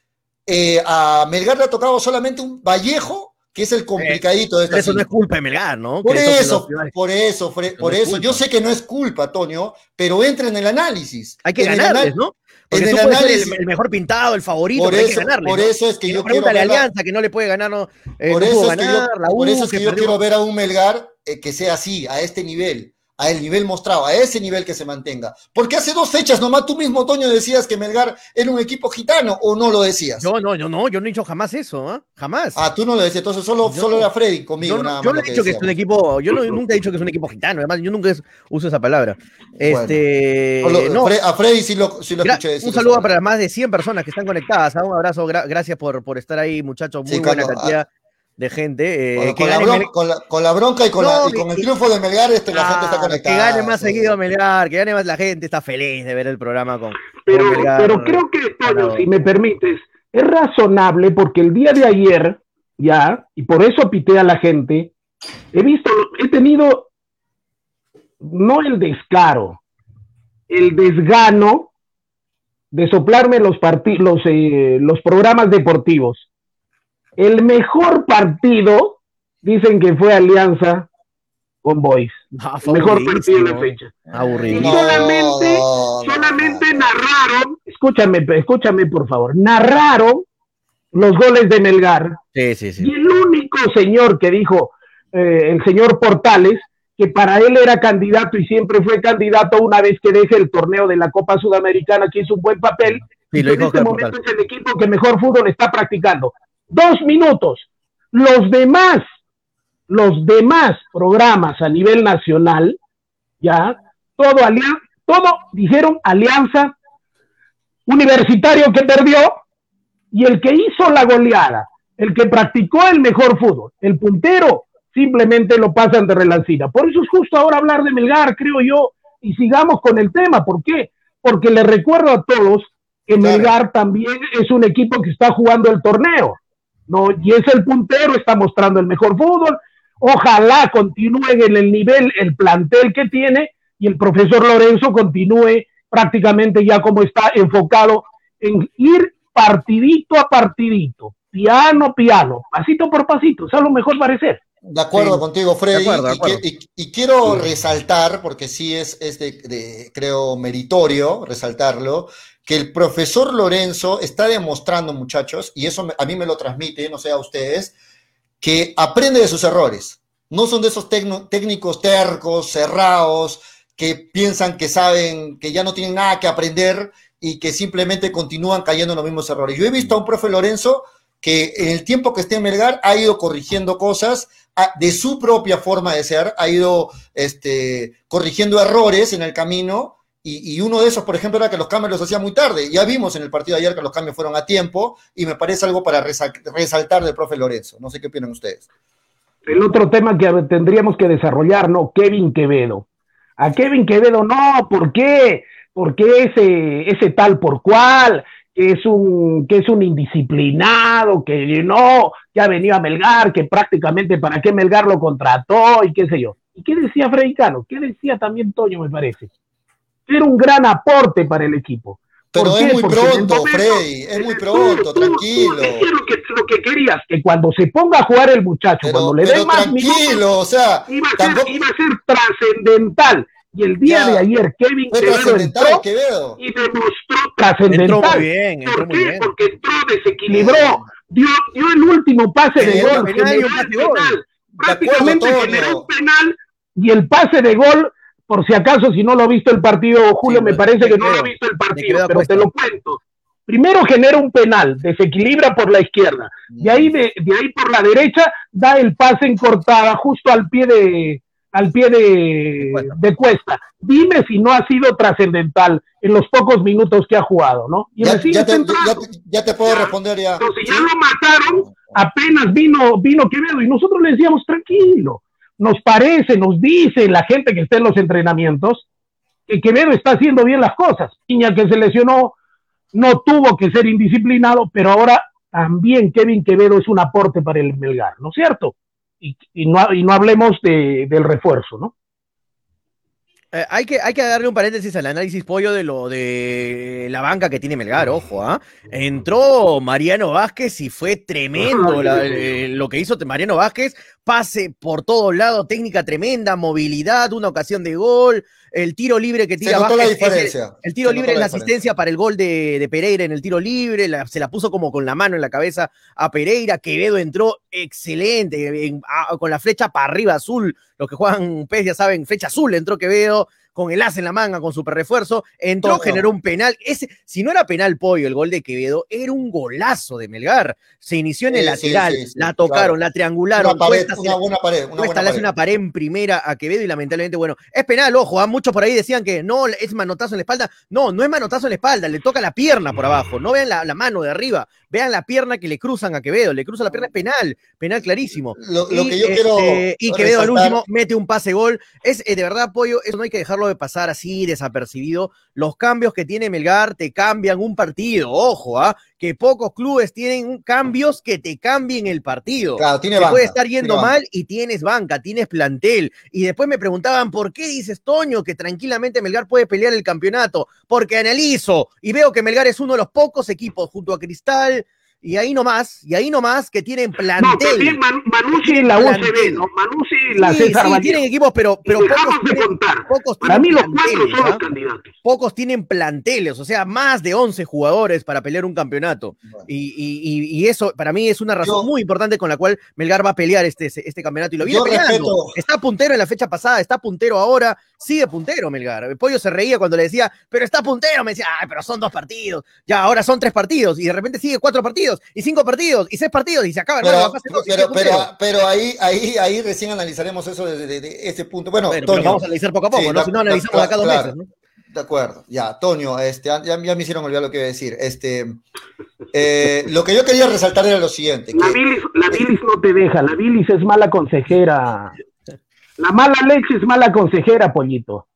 eh, a Melgar le ha tocado solamente un Vallejo que es el complicadito de esta Eso no es culpa de Melgar, ¿no? Por eso, por eso, por eso. Yo sé que no es culpa, Toño, pero entra en el análisis. Hay que ganarles, ¿no? Porque en tú el, puedes ser el, mejor pintado, el favorito, por eso, hay que ganarle. Por eso es que yo quiero ver Alianza que no le puede ganar, no, eh, por, eso es que yo, por eso es que, yo quiero ver a un Melgar eh, que sea así, a este nivel a el nivel mostrado, a ese nivel que se mantenga. Porque hace dos fechas nomás tú mismo, Toño, decías que Melgar era un equipo gitano, ¿o no lo decías? No, no, yo no, yo no he dicho jamás eso, ¿eh? jamás. Ah, tú no lo decías, entonces solo, solo era Freddy conmigo, yo, nada Yo no he dicho que, es un equipo, yo nunca he dicho que es un equipo gitano, además yo nunca uso esa palabra. Este, no, a Freddy sí lo, sí lo escuché decir. Un saludo para las más de 100 personas que están conectadas, ¿ah? un abrazo, gracias por, por estar ahí, muchachos, muy buena cantidad de gente. Eh, con, la bronca, con, la, bronca, y con, el triunfo de Melgar, este, la gente está conectada. Que gane más seguido Melgar, que gane más la gente, está feliz de ver el programa con. Pero, pero creo que, si me permites, es razonable porque el día de ayer, ya, y por eso pité a la gente, he visto, he tenido no el descaro, el desgano de soplarme los, los, eh, los programas deportivos el mejor partido, dicen que fue Alianza con Boys. Ah, mejor partido de la fecha. Aburrido. solamente, solamente narraron, escúchame, escúchame por favor, narraron los goles de Melgar. Sí, sí, sí. Y el único señor que dijo, eh, el señor Portales, que para él era candidato y siempre fue candidato una vez que deje el torneo de la Copa Sudamericana, que hizo un buen papel. y en este momento es el equipo que mejor fútbol está practicando. Dos minutos. Los demás, los demás programas a nivel nacional, ya, todo, todo dijeron alianza universitario que perdió y el que hizo la goleada, el que practicó el mejor fútbol, el puntero, simplemente lo pasan de relancina. Por eso es justo ahora hablar de Melgar, creo yo, y sigamos con el tema. ¿Por qué? Porque le recuerdo a todos que Melgar también es un equipo que está jugando el torneo, ¿no? Y es el puntero, está mostrando el mejor fútbol. Ojalá continúe en el nivel, el plantel que tiene, y el profesor Lorenzo continúe prácticamente ya como está enfocado en ir partidito a partidito, piano, piano, pasito por pasito, es a lo mejor parecer. De acuerdo contigo, Freddy. Y, quiero resaltar, porque sí es, es de, creo, meritorio resaltarlo, que el profesor Lorenzo está demostrando, muchachos, y eso a mí me lo transmite, no sé a ustedes, que aprende de sus errores. No son de esos técnicos tercos, cerrados, que piensan que saben, que ya no tienen nada que aprender y que simplemente continúan cayendo en los mismos errores. Yo he visto a un profe Lorenzo que en el tiempo que esté en Melgar ha ido corrigiendo cosas de su propia forma de ser, ha ido este, corrigiendo errores en el camino. Y, uno de esos, por ejemplo, era que los cambios los hacía muy tarde. Ya vimos en el partido de ayer que los cambios fueron a tiempo y me parece algo para resaltar del profe Lorenzo. No sé qué opinan ustedes. El otro tema que tendríamos que desarrollar, ¿no? Kevin Quevedo. A Kevin Quevedo no, ¿por qué? Porque ese, ese tal por cual, que es un, que es un indisciplinado, que no, que ha venido a Melgar, que prácticamente para qué Melgar lo contrató y qué sé yo. ¿Y qué decía Freddy Cano? ¿Qué decía también Toño, me parece? Era un gran aporte para el equipo. Pero es muy pronto, Freddy, es muy pronto, tranquilo. lo, que, lo que querías, que cuando se ponga a jugar el muchacho, cuando le dé más tranquilo, o sea, iba a ser, iba a ser trascendental. Y el día de ayer Kevin Quevedo entró y demostró trascendental. ¿Por qué? Porque entró, desequilibró, dio, dio el último pase de gol, generó el penal. Prácticamente generó un penal y el pase de gol, por si acaso, si no lo ha visto el partido, Julio, me parece que no lo ha visto el partido, pero te lo cuento. Primero genera un penal, desequilibra por la izquierda, de ahí, de, de ahí por la derecha da el pase en cortada justo al pie de, al pie de, cuesta. Dime si no ha sido trascendental en los pocos minutos que ha jugado, ¿no? Y ya, te, puedo responder ya. Entonces ya lo mataron, apenas vino, vino Quevedo y nosotros le decíamos, tranquilo, nos parece, nos dice la gente que está en los entrenamientos que Quevedo está haciendo bien las cosas. Niña que se lesionó no tuvo que ser indisciplinado, pero ahora también Kevin Quevedo es un aporte para el Melgar, ¿no es cierto? y, no, y no hablemos de, del refuerzo, ¿no? Eh, hay, que, hay que darle un paréntesis al análisis pollo de lo de la banca que tiene Melgar, ojo, ¿ah? Entró Mariano Vázquez y fue tremendo eh, lo que hizo Mariano Vázquez, pase por todos lados, técnica tremenda, movilidad, una ocasión de gol, el tiro libre que tira Vázquez, el, tiro libre es la asistencia para el gol de, Pereira en el tiro libre, se la puso como con la mano en la cabeza a Pereira, Quevedo entró excelente, con la flecha para arriba azul, los que juegan PES ya saben, flecha azul entró Quevedo, con el as en la manga, con super refuerzo, entró, generó un penal. Ese, si no era penal pollo el gol de Quevedo, era un golazo de Melgar. Se inició en el lateral, la tocaron, la triangularon. Una, pared, una buena pared. Una buena hace una pared en primera a Quevedo y lamentablemente, bueno, es penal, ojo, ¿ah? muchos por ahí decían que no, es manotazo en la espalda. No, no es manotazo en la espalda, le toca la pierna por abajo. No vean la, mano de arriba, vean la pierna que le cruzan a Quevedo, le cruza la pierna, es penal, penal clarísimo. Lo, y, que yo quiero. Este, y Quevedo al último mete un pase gol. Es eh, de verdad, pollo, eso no hay que dejarlo de pasar así desapercibido. Los cambios que tiene Melgar te cambian un partido. Ojo, ¿ah? que pocos clubes tienen cambios que te cambien el partido. Claro, tiene te puede estar yendo mal y tienes banca, tienes plantel. Y después me preguntaban, ¿por qué dices, Toño, que tranquilamente Melgar puede pelear el campeonato? Porque analizo y veo que Melgar es uno de los pocos equipos junto a Cristal, y ahí nomás, y ahí nomás que tienen plantel. No, también Man Manucci en la UCB, ¿no? Manucci la sí, César sí, tienen equipos, pero, pero pocos, tienen, pocos Para mí los cuatro son los ¿ah? candidatos. Pocos tienen planteles, o sea, más de 11 jugadores para pelear un campeonato. Bueno. Y, y, y, eso para mí es una razón yo, muy importante con la cual Melgar va a pelear este, este campeonato. Y lo viene peleando. Respeto. Está puntero en la fecha pasada, está puntero ahora, sigue puntero Melgar. El pollo se reía cuando le decía, pero está puntero, me decía, ay, pero son dos partidos. Ya, ahora son tres partidos. Y de repente sigue cuatro partidos, y cinco partidos y seis partidos y se acaba pero, la fase dos, pero, pero, pero, ahí, ahí, ahí recién analizaremos eso desde, desde ese punto. Bueno, bueno Toño, vamos a analizar poco a poco, sí, ¿no? si no analizamos claro, acá dos claro. meses, ¿no? De acuerdo, ya, Toño, este, ya, ya, me hicieron olvidar lo que iba a decir. Este, eh, lo que yo quería resaltar era lo siguiente. La, bilis, la bilis no te deja, la bilis es mala consejera. (laughs) La mala leche es mala consejera, pollito.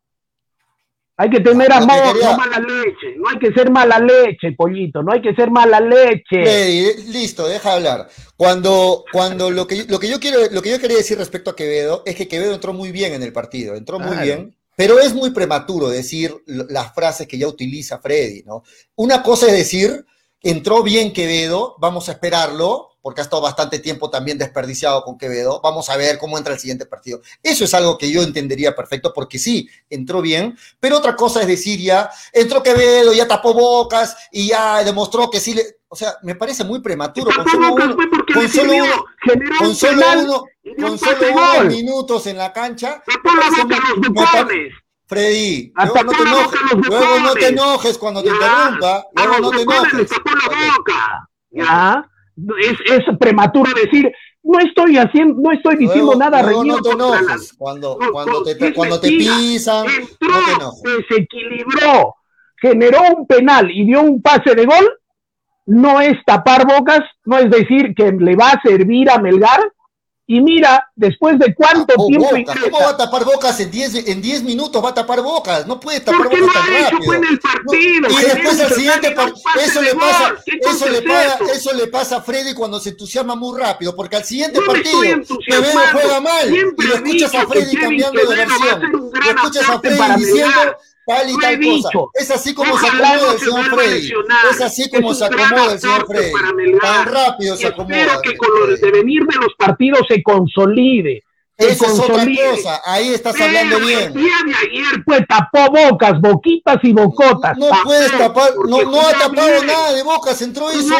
Hay que tener no, amor, quería... no mala leche. No hay que ser mala leche, pollito. No hay que ser mala leche. Freddy, listo, deja hablar. Cuando, cuando lo que, lo que yo quiero, lo que yo quería decir respecto a Quevedo es que Quevedo entró muy bien en el partido, entró muy bien. Pero es muy prematuro decir las frases que ya utiliza Freddy, ¿no? Una cosa es decir, entró bien Quevedo, vamos a esperarlo, porque ha estado bastante tiempo también desperdiciado con Quevedo. Vamos a ver cómo entra el siguiente partido. Eso es algo que yo entendería perfecto, porque sí, entró bien, pero otra cosa es decir ya, entró Quevedo, ya tapó bocas y ya demostró que sí le... O sea, me parece muy prematuro. Con solo uno, con solo uno, con solo uno, con solo unos minutos en la cancha. Freddy, luego no te enojes, luego no te enojes cuando te interrumpa, luego no te enojes. ¿Ya? Es, es prematuro decir, no estoy haciendo, no estoy diciendo luego, nada no te enojes. Cuando, cuando, te, cuando te pisan, entró, no te enojes. desequilibró, generó un penal y dio un pase de gol, no es tapar bocas, no es decir que le va a servir a Melgar, y mira, después de cuánto tiempo boca. ingresa. ¿Cómo va a tapar bocas en 10 en diez minutos? Va a tapar bocas. No puede tapar bocas no tan rápido. En el partido, no. Y después al siguiente partido. Eso le pasa, eso le pasa, eso le pasa a Freddy cuando se entusiasma muy rápido, porque al siguiente no partido Quevedo juega mal y lo escuchas a Freddy cambiando de versión. Lo escuchas a Freddy diciendo tal y tal cosa. Es así como se acomoda el señor Freddy. Es así como se acomoda el señor Freddy. Tan rápido se acomoda. Espero que con el devenir de los partidos se consolide. Esa es otra cosa, ahí estás Pero hablando bien. El día de ayer pues tapó bocas, boquitas y bocotas. No, no puedes tapar, no, no ha tapado nada de bocas, entró eso, no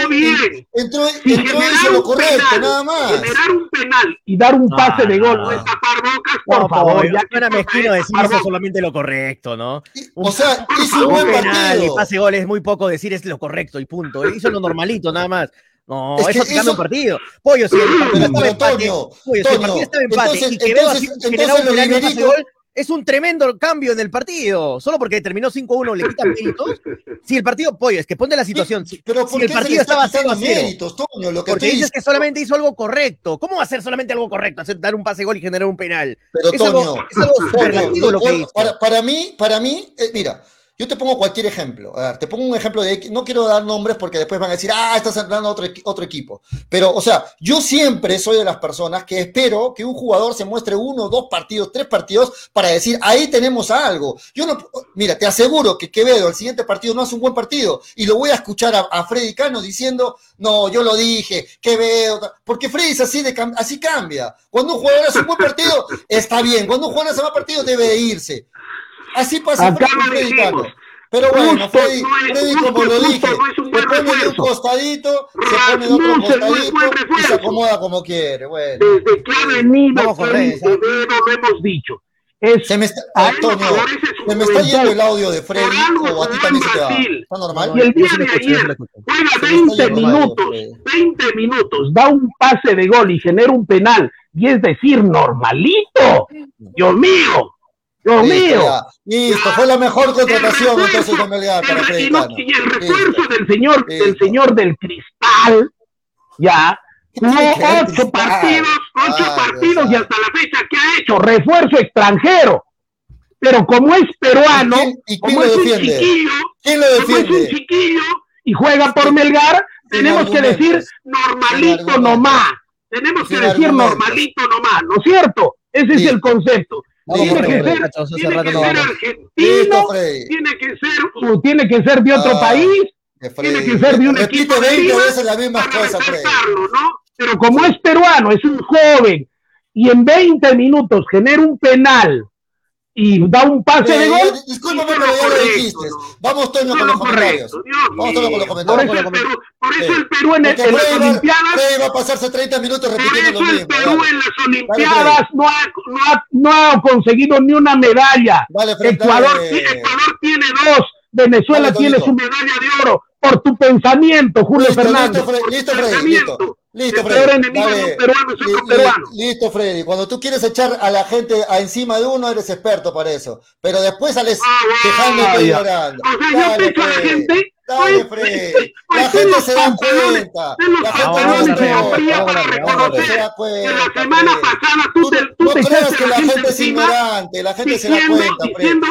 entró, si entró eso lo correcto, penal, nada más. Generar un penal y dar un pase de gol, no es tapar bocas, por no, favor. Ya no era mezquino decir eso solamente lo correcto, ¿no? O sea, hizo un buen penal y pase gol es muy poco decir es lo correcto y punto. Hizo lo normalito, nada más. No, es eso te cambia un partido. Pollo, si el (clears throat) partido estaba empate, Pollo, si el partido estaba empate entonces, y Quevedo así generaba un y gol, es un tremendo cambio en el partido. Solo porque terminó 5-1 le quitan méritos. Si el partido, pollo, es que ponte la situación. Si, pero si el partido estaba 0 a 0, méritos, Toño, lo que porque dices que solamente hizo algo correcto. ¿Cómo va a hacer solamente algo correcto? Hacer dar un pase gol y generar un penal. Pero es Toño, algo, es algo lo que hizo. Para, para mí, para mí, eh, mira, yo te pongo cualquier ejemplo. A ver, te pongo un ejemplo de. No quiero dar nombres porque después van a decir, ah, estás hablando otro, otro equipo. Pero, o sea, yo siempre soy de las personas que espero que un jugador se muestre uno, dos partidos, tres partidos para decir, ahí tenemos algo. Yo no. Mira, te aseguro que Quevedo, el siguiente partido, no hace un buen partido. Y lo voy a escuchar a, Freddy Cano diciendo, no, yo lo dije, Quevedo. Porque Freddy es así, de, así cambia. Cuando un jugador hace un buen partido, está bien. Cuando un jugador hace un partido, debe de irse. Así pasa Acá Freddy. Pero bueno, justo, Freddy, no Freddy como lo dije, no es un se pone de un costadito, se pone de otro costadito y se acomoda como quiere. Bueno. Desde que ha venido Freddy lo hemos dicho. Es, se me está, Antonio, se me está yendo el audio de Freddy o a ti también se te va. ¿Está normal? Y el día de ayer juega 20 minutos, 20 minutos, da un pase de gol y genera un penal. Y es decir, normalito. Dios mío, Dios mío. Listo, fue la mejor contratación entonces de Melgar para y, y el refuerzo del señor, del señor del cristal, ya, jugó ocho partidos, ocho ah, partidos y hasta la fecha que ha hecho, refuerzo extranjero. Pero como es peruano, ¿Y quién, y como es un chiquillo, ¿Quién lo como es un chiquillo y juega por Melgar, tenemos que decir normalito nomás. Tenemos que decir normalito nomás, ¿no es cierto? Ese es el concepto. Tiene que ser, argentino, tiene que ser, o tiene que ser de otro Ah. país, tiene que ser de un equipo 20 veces la misma cosa, Freddy. ¿no? Pero como es peruano, es un joven, y en 20 minutos genera un penal y da un pase de gol. Discúlpame, pero ya lo dijiste. Vamos, Toño, con los comentarios. Vamos, Toño, con los comentarios. Por eso, el Perú, por eso el Perú en, el, en las Olimpiadas. va a pasarse 30 minutos repitiendo lo mismo. el Perú en las Olimpiadas no, ha, no, ha, no ha conseguido ni una medalla. Ecuador, Ecuador tiene dos. Venezuela tiene su medalla de oro por tu pensamiento, Julio listo, Fernández. Listo, Freddy, listo, Freddy, listo. Listo, Freddy. Listo, Freddy. Cuando tú quieres echar a la gente a encima de uno, eres experto para eso. Pero después sales ah, quejándote y llorando. O sea, Dale, yo te echo a la gente Dale, Freddy. La gente se da cuenta. La gente se da cuenta. La semana pasada tú te No creas que la gente es ignorante. La gente se da cuenta.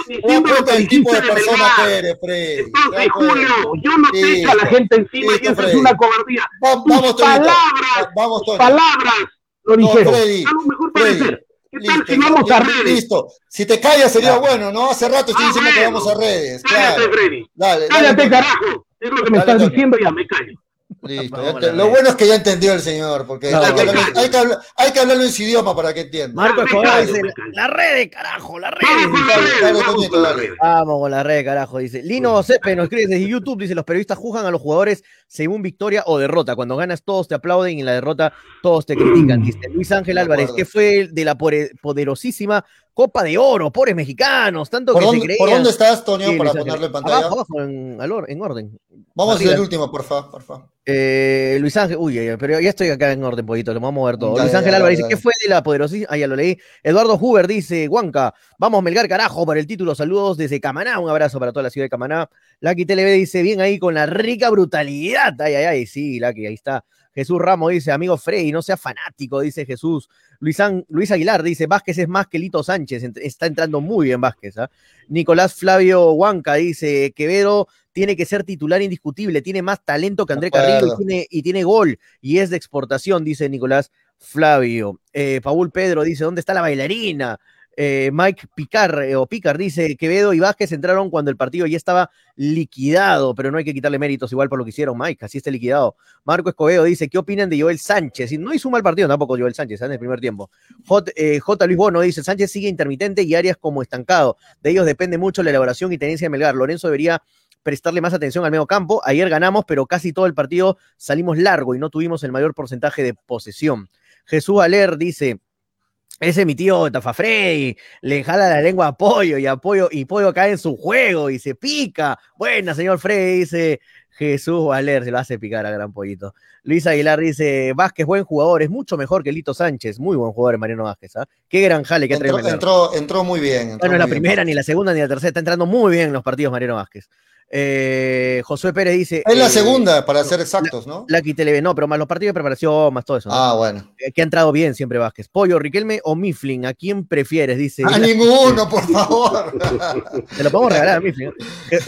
Se da cuenta del tipo de persona que eres, Freddy. Entonces, Julio, yo no te echo a la gente encima y eso es una cobardía. Vamos, palabras, vamos, palabras lo dijeron. A lo mejor puede ¿Qué tal si vamos a redes? Listo. Si te callas sería bueno, ¿no? Hace rato estoy diciendo que vamos a redes. Cállate, Freddy. Dale, Cállate, carajo. Es lo que me estás diciendo, ya me callo. (laughs) Listo. lo bueno es que ya entendió el señor, porque hay, que hablarlo, hay, que hablar, hay, que hablarlo, en su idioma para que entienda. Marco Escobar dice, la red, carajo, la red. Vamos con la red, carajo, dice. Lino Cepe nos escribe desde YouTube, dice, los periodistas juzgan a los jugadores según victoria o derrota. Cuando ganas todos te aplauden y en la derrota todos te critican. Dice Luis Ángel Álvarez, que fue de la poderosísima Copa de Oro, pobres mexicanos, tanto que dónde, se creían. ¿Por dónde estás, Tonio, para ponerlo en pantalla? Abajo, abajo, en, en orden. Vamos a el último, por favor, por favor. Eh, Luis Ángel, uy, pero ya estoy acá en orden, poquito, lo vamos a mover todo. Luis Ángel Álvarez dice, ¿qué fue de la poderosísima? Ah, ya lo leí. Eduardo Huber dice, Huanca, vamos Melgar, carajo, para el título, saludos desde Camaná, un abrazo para toda la ciudad de Camaná. Lucky TLB dice, bien ahí con la rica brutalidad. Ay, ay, ay, sí, Lucky, ahí está. Jesús Ramos dice, amigo Freddy, no sea fanático, dice Jesús. Luis, Luis Aguilar dice, Vázquez es más que Lito Sánchez, está entrando muy bien Vázquez. ¿ah? Nicolás Flavio Huanca dice, Quevedo tiene que ser titular indiscutible, tiene más talento que André Carrillo y tiene, y tiene, gol y es de exportación, dice Nicolás Flavio. Eh, Paul Pedro dice, ¿dónde está la bailarina? Eh, Mike Picar eh, o Picar dice Quevedo y Vázquez entraron cuando el partido ya estaba liquidado, pero no hay que quitarle méritos igual por lo que hicieron, Mike, así está liquidado. Marco Escobedo dice, ¿qué opinan de Joel Sánchez? Y no hizo mal partido tampoco Joel Sánchez ¿eh? en el primer tiempo. J, J, Luis Bono dice, Sánchez sigue intermitente y Arias como estancado. De ellos depende mucho la elaboración y tenencia de Melgar. Lorenzo debería prestarle más atención al medio campo. Ayer ganamos, pero casi todo el partido salimos largo y no tuvimos el mayor porcentaje de posesión. Jesús Aler dice, ese es mi tío Tafafrey, le jala la lengua a Pollo y apoyo y Pollo cae en su juego y se pica. Buena, señor Frey, dice Jesús Valer, se lo hace picar a Gran Pollito. Luis Aguilar dice, Vázquez, buen jugador, es mucho mejor que Lito Sánchez, muy buen jugador Mariano Vázquez, ¿ah? Qué gran jale que entró, entró, entró, muy bien. no es la primera, ni la segunda, ni la tercera, está entrando muy bien en los partidos Mariano Vázquez. Eh, Josué Pérez dice. Es la eh, segunda, para ser exactos, ¿no? La TV, no, pero más los partidos de preparación, más todo eso. Ah, bueno. Eh, que ha entrado bien siempre Vázquez. Pollo, Riquelme o Mifflin, ¿a quién prefieres? Dice. A ninguno, (laughs) por favor. Te lo podemos regalar a Mifflin.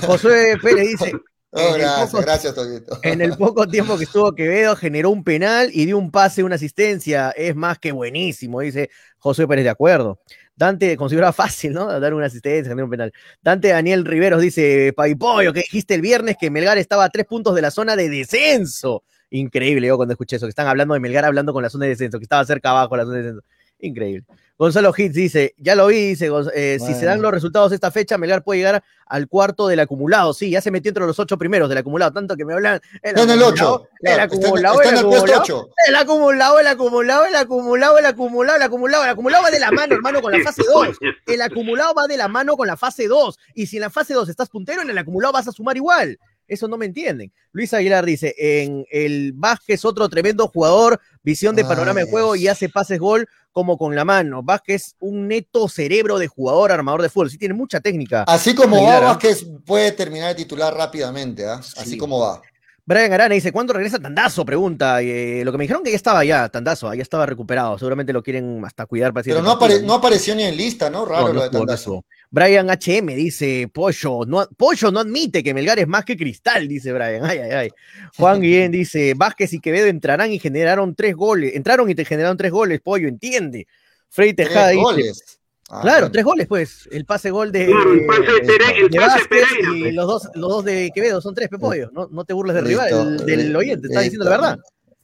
Josué Pérez dice. Oh, gracias, gracias, En el poco tiempo que estuvo Quevedo, generó un penal y dio un pase, una asistencia. Es más que buenísimo, dice Josué Pérez, de acuerdo. Dante considera fácil, ¿no? Dar una asistencia, un penal. Dante Daniel Riveros dice, Paipollo, que dijiste el viernes que Melgar estaba a tres puntos de la zona de descenso. Increíble, yo cuando escuché eso, que están hablando de Melgar hablando con la zona de descenso, que estaba cerca abajo la zona de descenso. Increíble. Gonzalo Hitz dice, ya lo vi, dice, eh, si se dan los resultados esta fecha, Melgar puede llegar al cuarto del acumulado. Sí, ya se metió entre los ocho primeros del acumulado, tanto que me hablan. El en el ocho. El acumulado, el acumulado. El acumulado, el acumulado, el acumulado, el acumulado, el acumulado. El acumulado va de la mano, hermano, con la fase (laughs) 2. El acumulado va de la mano con la fase 2. Y si en la fase 2 estás puntero, en el acumulado vas a sumar igual. Eso no me entienden. Luis Aguilar dice, en el Vázquez otro tremendo jugador, visión de panorama de juego y hace pases gol como con la mano. Vázquez un neto cerebro de jugador, armador de fútbol. Sí tiene mucha técnica. Así como va, ¿ah? Vázquez puede terminar de titular rápidamente, ¿ah? así como va. Brian Arana dice, ¿cuándo regresa Tandazo? Pregunta. Eh, lo que me dijeron que ya estaba ya, Tandazo, ya estaba recuperado. Seguramente lo quieren hasta cuidar para Pero no, no, apareció ni en lista, ¿no? Raro lo de Tandazo. Brian HM dice, Pollo no, Pollo no admite que Melgar es más que cristal, dice Brian. Ay, ay, ay. Juan Guillén dice, Vázquez y Quevedo entrarán y generaron tres goles. Entraron y te generaron tres goles, Pollo, entiende. Frey Tejada dice, Ah, claro, tres goles, pues. El pase gol de, claro, el pase, de, el pase Pereira, y los dos, los dos de Quevedo son tres, Pepollo. No, no te burles del rival, del oyente, está diciendo la verdad.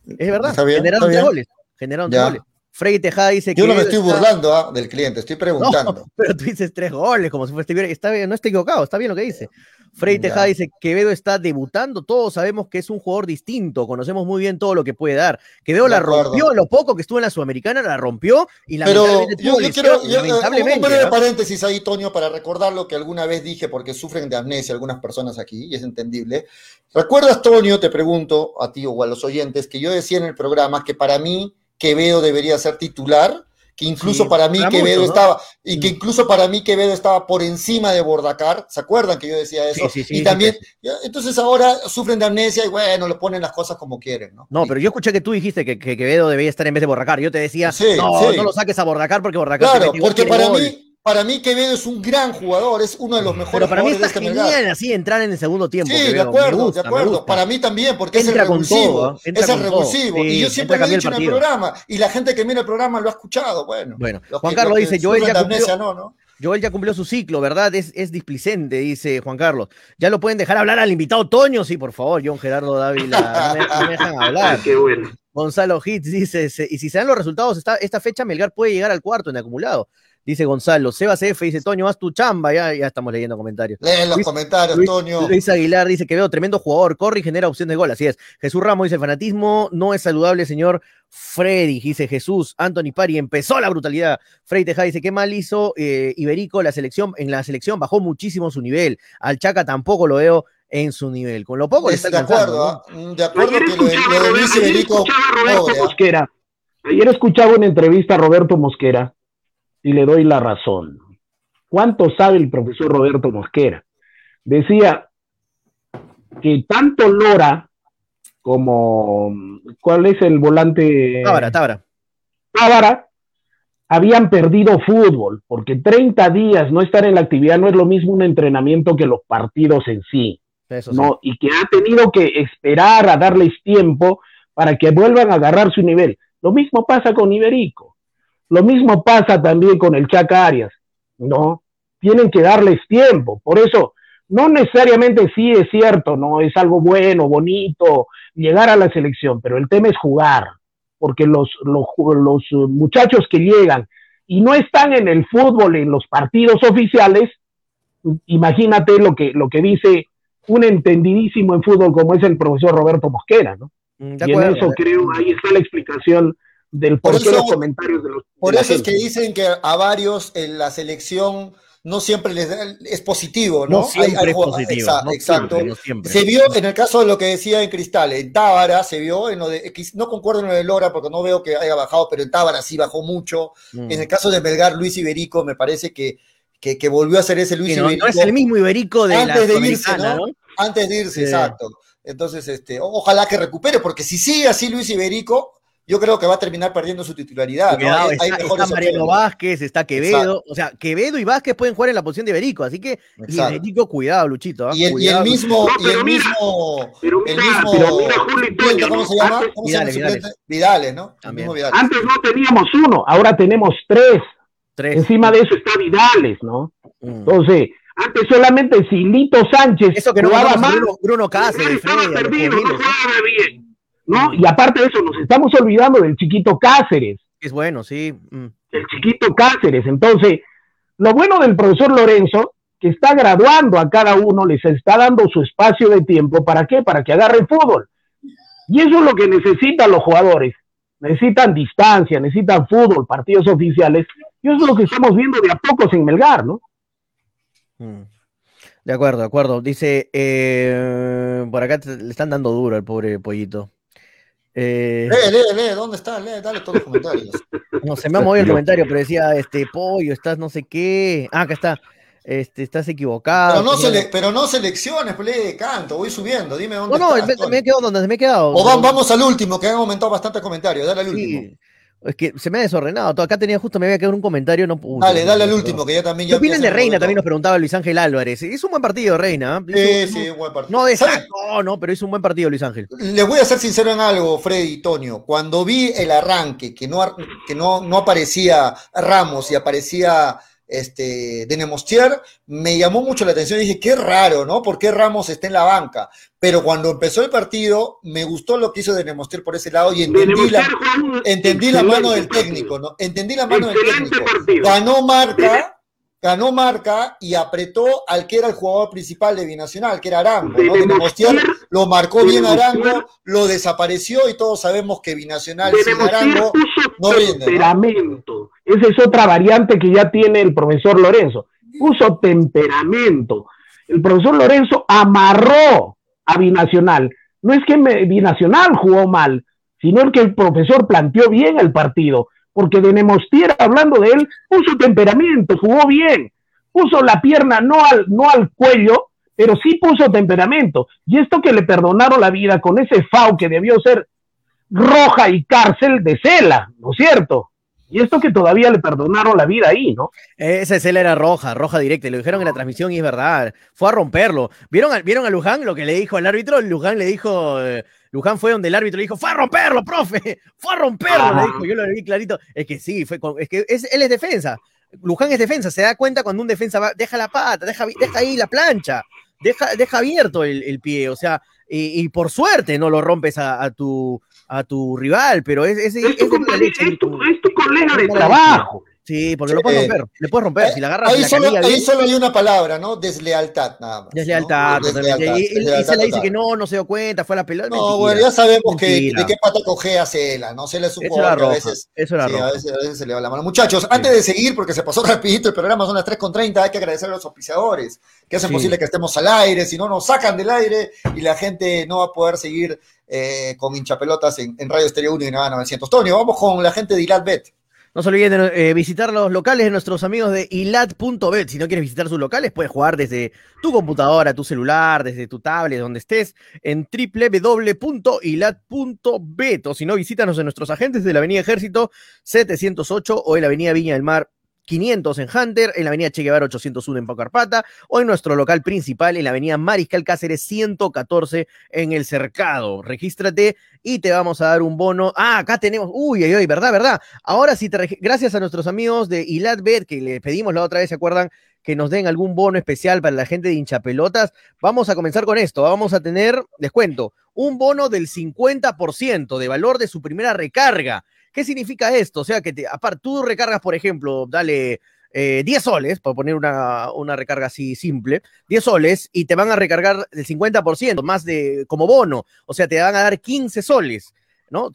Es verdad, generaron tres goles. Generaron tres goles. Freddy Tejada dice que. Yo no me estoy burlando ¿ah? del cliente, estoy preguntando. (laughs) pero tú dices tres goles, como si fuese. Está bien, no estoy equivocado, está bien lo que dice. Freddy Tejada dice: Quevedo está debutando. Todos sabemos que es un jugador distinto. Conocemos muy bien todo lo que puede dar. Quevedo la rompió, lo poco que estuvo en la Sudamericana, la rompió y la Pero yo, yo quiero. Yo, un breve paréntesis ahí, Toño, para recordar lo que alguna vez dije, porque sufren de amnesia algunas personas aquí, y es entendible. ¿Recuerdas, Toño? Te pregunto a ti o a los oyentes, que yo decía en el programa que para mí Quevedo debería ser titular, que incluso para mí Quevedo estaba, y que incluso para mí Quevedo estaba por encima de Bordacar, ¿se acuerdan que yo decía eso? y también, entonces ahora sufren de amnesia y bueno, le ponen las cosas como quieren, ¿no? No, pero yo escuché que tú dijiste que, Quevedo debía estar en vez de Bordacar, yo te decía, no, no lo saques a Bordacar porque Bordacar... Claro, porque para mí para mí Quevedo es un gran jugador, es uno de los mejores Pero para mí está este genial así entrar en el segundo tiempo. Sí, de acuerdo, de acuerdo. Para mí también, porque es el revulsivo. es el revulsivo. y yo siempre lo he dicho en el programa. Y la gente que mira el programa lo ha escuchado. Bueno, bueno. Juan Carlos dice, Joel ya cumplió, no, ¿no? Joel ya cumplió su ciclo, ¿verdad? Es, es displicente, dice Juan Carlos. Ya lo pueden dejar hablar al invitado Toño, sí, por favor, John Gerardo Dávila. No me, dejan hablar. (laughs) Qué bueno. Gonzalo Hitz dice, y si se dan los resultados, esta, esta fecha Melgar puede llegar al cuarto en acumulado. Dice Gonzalo, Sebas F dice, Toño, haz tu chamba, ya, ya estamos leyendo comentarios. Leen los comentarios, Toño. Luis Aguilar dice que veo tremendo jugador, corre y genera opción de gol, así es. Jesús Ramos dice, el fanatismo no es saludable, señor Freddy, dice Jesús. Anthony Pari, empezó la brutalidad. Freddy Tejada dice, qué mal hizo eh, Iberico la selección, en la selección bajó muchísimo su nivel. Al Chaca tampoco lo veo en su nivel. Con lo poco le está de acuerdo, ¿ah? de acuerdo que lo, de Luis Iberico... Mosquera. Ayer escuchaba una entrevista a Roberto Mosquera y le doy la razón. ¿Cuánto sabe el profesor Roberto Mosquera? Decía que tanto Lora como, ¿cuál es el volante? Tábara, Tábara. Tábara, habían perdido fútbol, porque 30 días no estar en la actividad no es lo mismo un entrenamiento que los partidos en sí. ¿no? Y que ha tenido que esperar a darles tiempo para que vuelvan a agarrar su nivel. Lo mismo pasa con Iberico. Lo mismo pasa también con el Chaca Arias, ¿no? Tienen que darles tiempo. Por eso, no necesariamente sí es cierto, ¿no? Es algo bueno, bonito, llegar a la selección, pero el tema es jugar, porque los, los, los muchachos que llegan y no están en el fútbol, en los partidos oficiales, imagínate lo que, lo que dice un entendidísimo en fútbol como es el profesor Roberto Mosquera, ¿no? Mm, y en eso creo, ahí está la explicación del por, qué los comentarios de los. Por eso es que dicen que a varios en la selección no siempre les es positivo, ¿no? No siempre es positivo. exacto. Se vio en el caso de lo que decía en Cristal, en Tábara se vio, en lo de, no concuerdo en lo de Lora porque no veo que haya bajado, pero en Tábara sí bajó mucho. Mm. En el caso de Melgar, Luis Iberico me parece que, que, volvió a ser ese Luis Iberico. No es el mismo Iberico de antes de irse, ¿no? Antes de irse, exacto. Entonces, este, ojalá que recupere, porque si sigue así Luis Iberico, yo creo que va a terminar perdiendo su titularidad. está, Mariano Vázquez, está Quevedo. O sea, Quevedo y Vázquez pueden jugar en la posición de Iberico, así que Iberico, cuidado, Luchito. ¿ah? Y, el, mismo, y el mismo, el mismo, ¿cómo se llama? ¿Cómo Vidales, se llama Vidales. Vidales, ¿no? Vidales. Antes no teníamos uno, ahora tenemos tres. tres. Encima de eso está Vidales, ¿no? Mm. Entonces, antes solamente Silito Sánchez. Eso que no jugaba más. Bruno, Bruno Cáceres, Freddy, perdido, no bien. ¿No? Y aparte de eso, nos estamos olvidando del chiquito Cáceres. Es bueno, sí. Mm. El chiquito Cáceres. Entonces, lo bueno del profesor Lorenzo, que está graduando a cada uno, les está dando su espacio de tiempo. ¿Para qué? Para que agarre fútbol. Y eso es lo que necesitan los jugadores. Necesitan distancia, necesitan fútbol, partidos oficiales. Y eso es lo que estamos viendo de a pocos en Melgar, ¿no? Mm. De acuerdo, de acuerdo. Dice, eh, por acá le están dando duro al pobre pollito. Eh, lee, lee, lee, ¿dónde está? Lee, dale todos los comentarios. No, se me ha movido el comentario, pero decía, este, pollo, estás no sé qué. Ah, acá está. Este, estás equivocado. Pero no, sele pero no selecciones, pues, lee, canto, voy subiendo, dime dónde No, no, me, me, he quedado donde me he quedado. O vamos al último, que han aumentado bastante comentarios, dale al último. Es que se me ha desordenado. Acá tenía justo, me había quedado un comentario. No, dale, dale al último, que ya también. ¿Qué opinan de Reina? También nos preguntaba Luis Ángel Álvarez. Es un buen partido, Reina. ¿eh? Sí, sí, un buen partido. No no, no, pero es un buen partido, Luis Ángel. Les voy a ser sincero en algo, Freddy y Tonio. Cuando vi el arranque, que no, que no, no aparecía Ramos y aparecía este, de Nemostier, me llamó mucho la atención y dije, qué raro, ¿no? ¿Por qué Ramos está en la banca? Pero cuando empezó el partido, me gustó lo que hizo de Nemostier por ese lado y entendí, la, entendí la mano del técnico, ¿no? Entendí la mano del técnico. Ganó marca, ganó marca y apretó al que era el jugador principal de Binacional, que era Arango, ¿no? De lo marcó bien Arango, lo desapareció y todos sabemos que Binacional sin Arango no rinde. Temperamento. Esa es otra variante que ya tiene el profesor Lorenzo. Puso temperamento. El profesor Lorenzo amarró a Binacional. No es que Binacional jugó mal, sino que el profesor planteó bien el partido porque de Nemostier, hablando de él, puso temperamento, jugó bien, puso la pierna no al, no al cuello, pero sí puso temperamento. Y esto que le perdonaron la vida con ese FAO que debió ser roja y cárcel de Cela, ¿no es cierto? Y esto que todavía le perdonaron la vida ahí, ¿no? Esa Cela era roja, roja directa, lo dijeron en la transmisión y es verdad, fue a romperlo. ¿Vieron a, ¿vieron a Luján lo que le dijo al árbitro? Luján le dijo, eh, Luján fue donde el árbitro le dijo, fue a romperlo, profe, (laughs) fue a romperlo, le dijo, yo lo vi clarito. Es que sí, fue es que él es defensa. Luján es defensa, se da cuenta cuando un defensa va, deja la pata, deja ahí la plancha, deja, deja abierto el, pie, o sea, y, por suerte no lo rompes a, tu, a tu rival, pero es, es, es, tu colega de trabajo. Sí, porque lo puedes romper, le puedes romper, si la agarras. Ahí, solo, ahí solo hay una palabra, ¿no? Deslealtad, nada más. Deslealtad, y, le dice que no, no se dio cuenta, fue a la pelota. No, bueno, ya sabemos que, de qué pata cogea Cela, ¿no? Cela es un jugador que a veces, Eso era sí, a veces, a veces, se le va la mano. Muchachos, antes de seguir, porque se pasó (laughs) rapidito el programa, son las 3.30, hay que agradecer a los auspiciadores que hacen posible que estemos al aire, si no nos sacan del aire y la gente no va a poder seguir eh, con hinchapelotas en, en Radio Estéreo 1 y Nada 900. Tonio, vamos con la gente de Ilat Bet. No se olviden de eh, visitar los locales de nuestros amigos de ilat.bet. Si no quieres visitar sus locales, puedes jugar desde tu computadora, tu celular, desde tu tablet, donde estés, en www.ilat.bet. O si no, visítanos en nuestros agentes de la Avenida Ejército 708 o en la Avenida Viña del Mar 500 en Hunter, en la avenida Che Guevara 801 en Pocarpata, o en nuestro local principal en la avenida Mariscal Cáceres 114 en El Cercado. Regístrate y te vamos a dar un bono. Ah, acá tenemos, uy, uy, verdad, verdad. Ahora sí, gracias a nuestros amigos de Ilatbet, que le pedimos la otra vez, ¿se acuerdan? Que nos den algún bono especial para la gente de hinchapelotas. Vamos a comenzar con esto. Vamos a tener, les cuento, un bono del 50% de valor de su primera recarga ¿Qué significa esto? O sea, que te, aparte, tú recargas, por ejemplo, dale 10 eh, soles, para poner una, una, recarga así simple, 10 soles, y te van a recargar el 50%, más de como bono, o sea, te van a dar 15 soles. ¿No?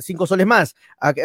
5 soles más.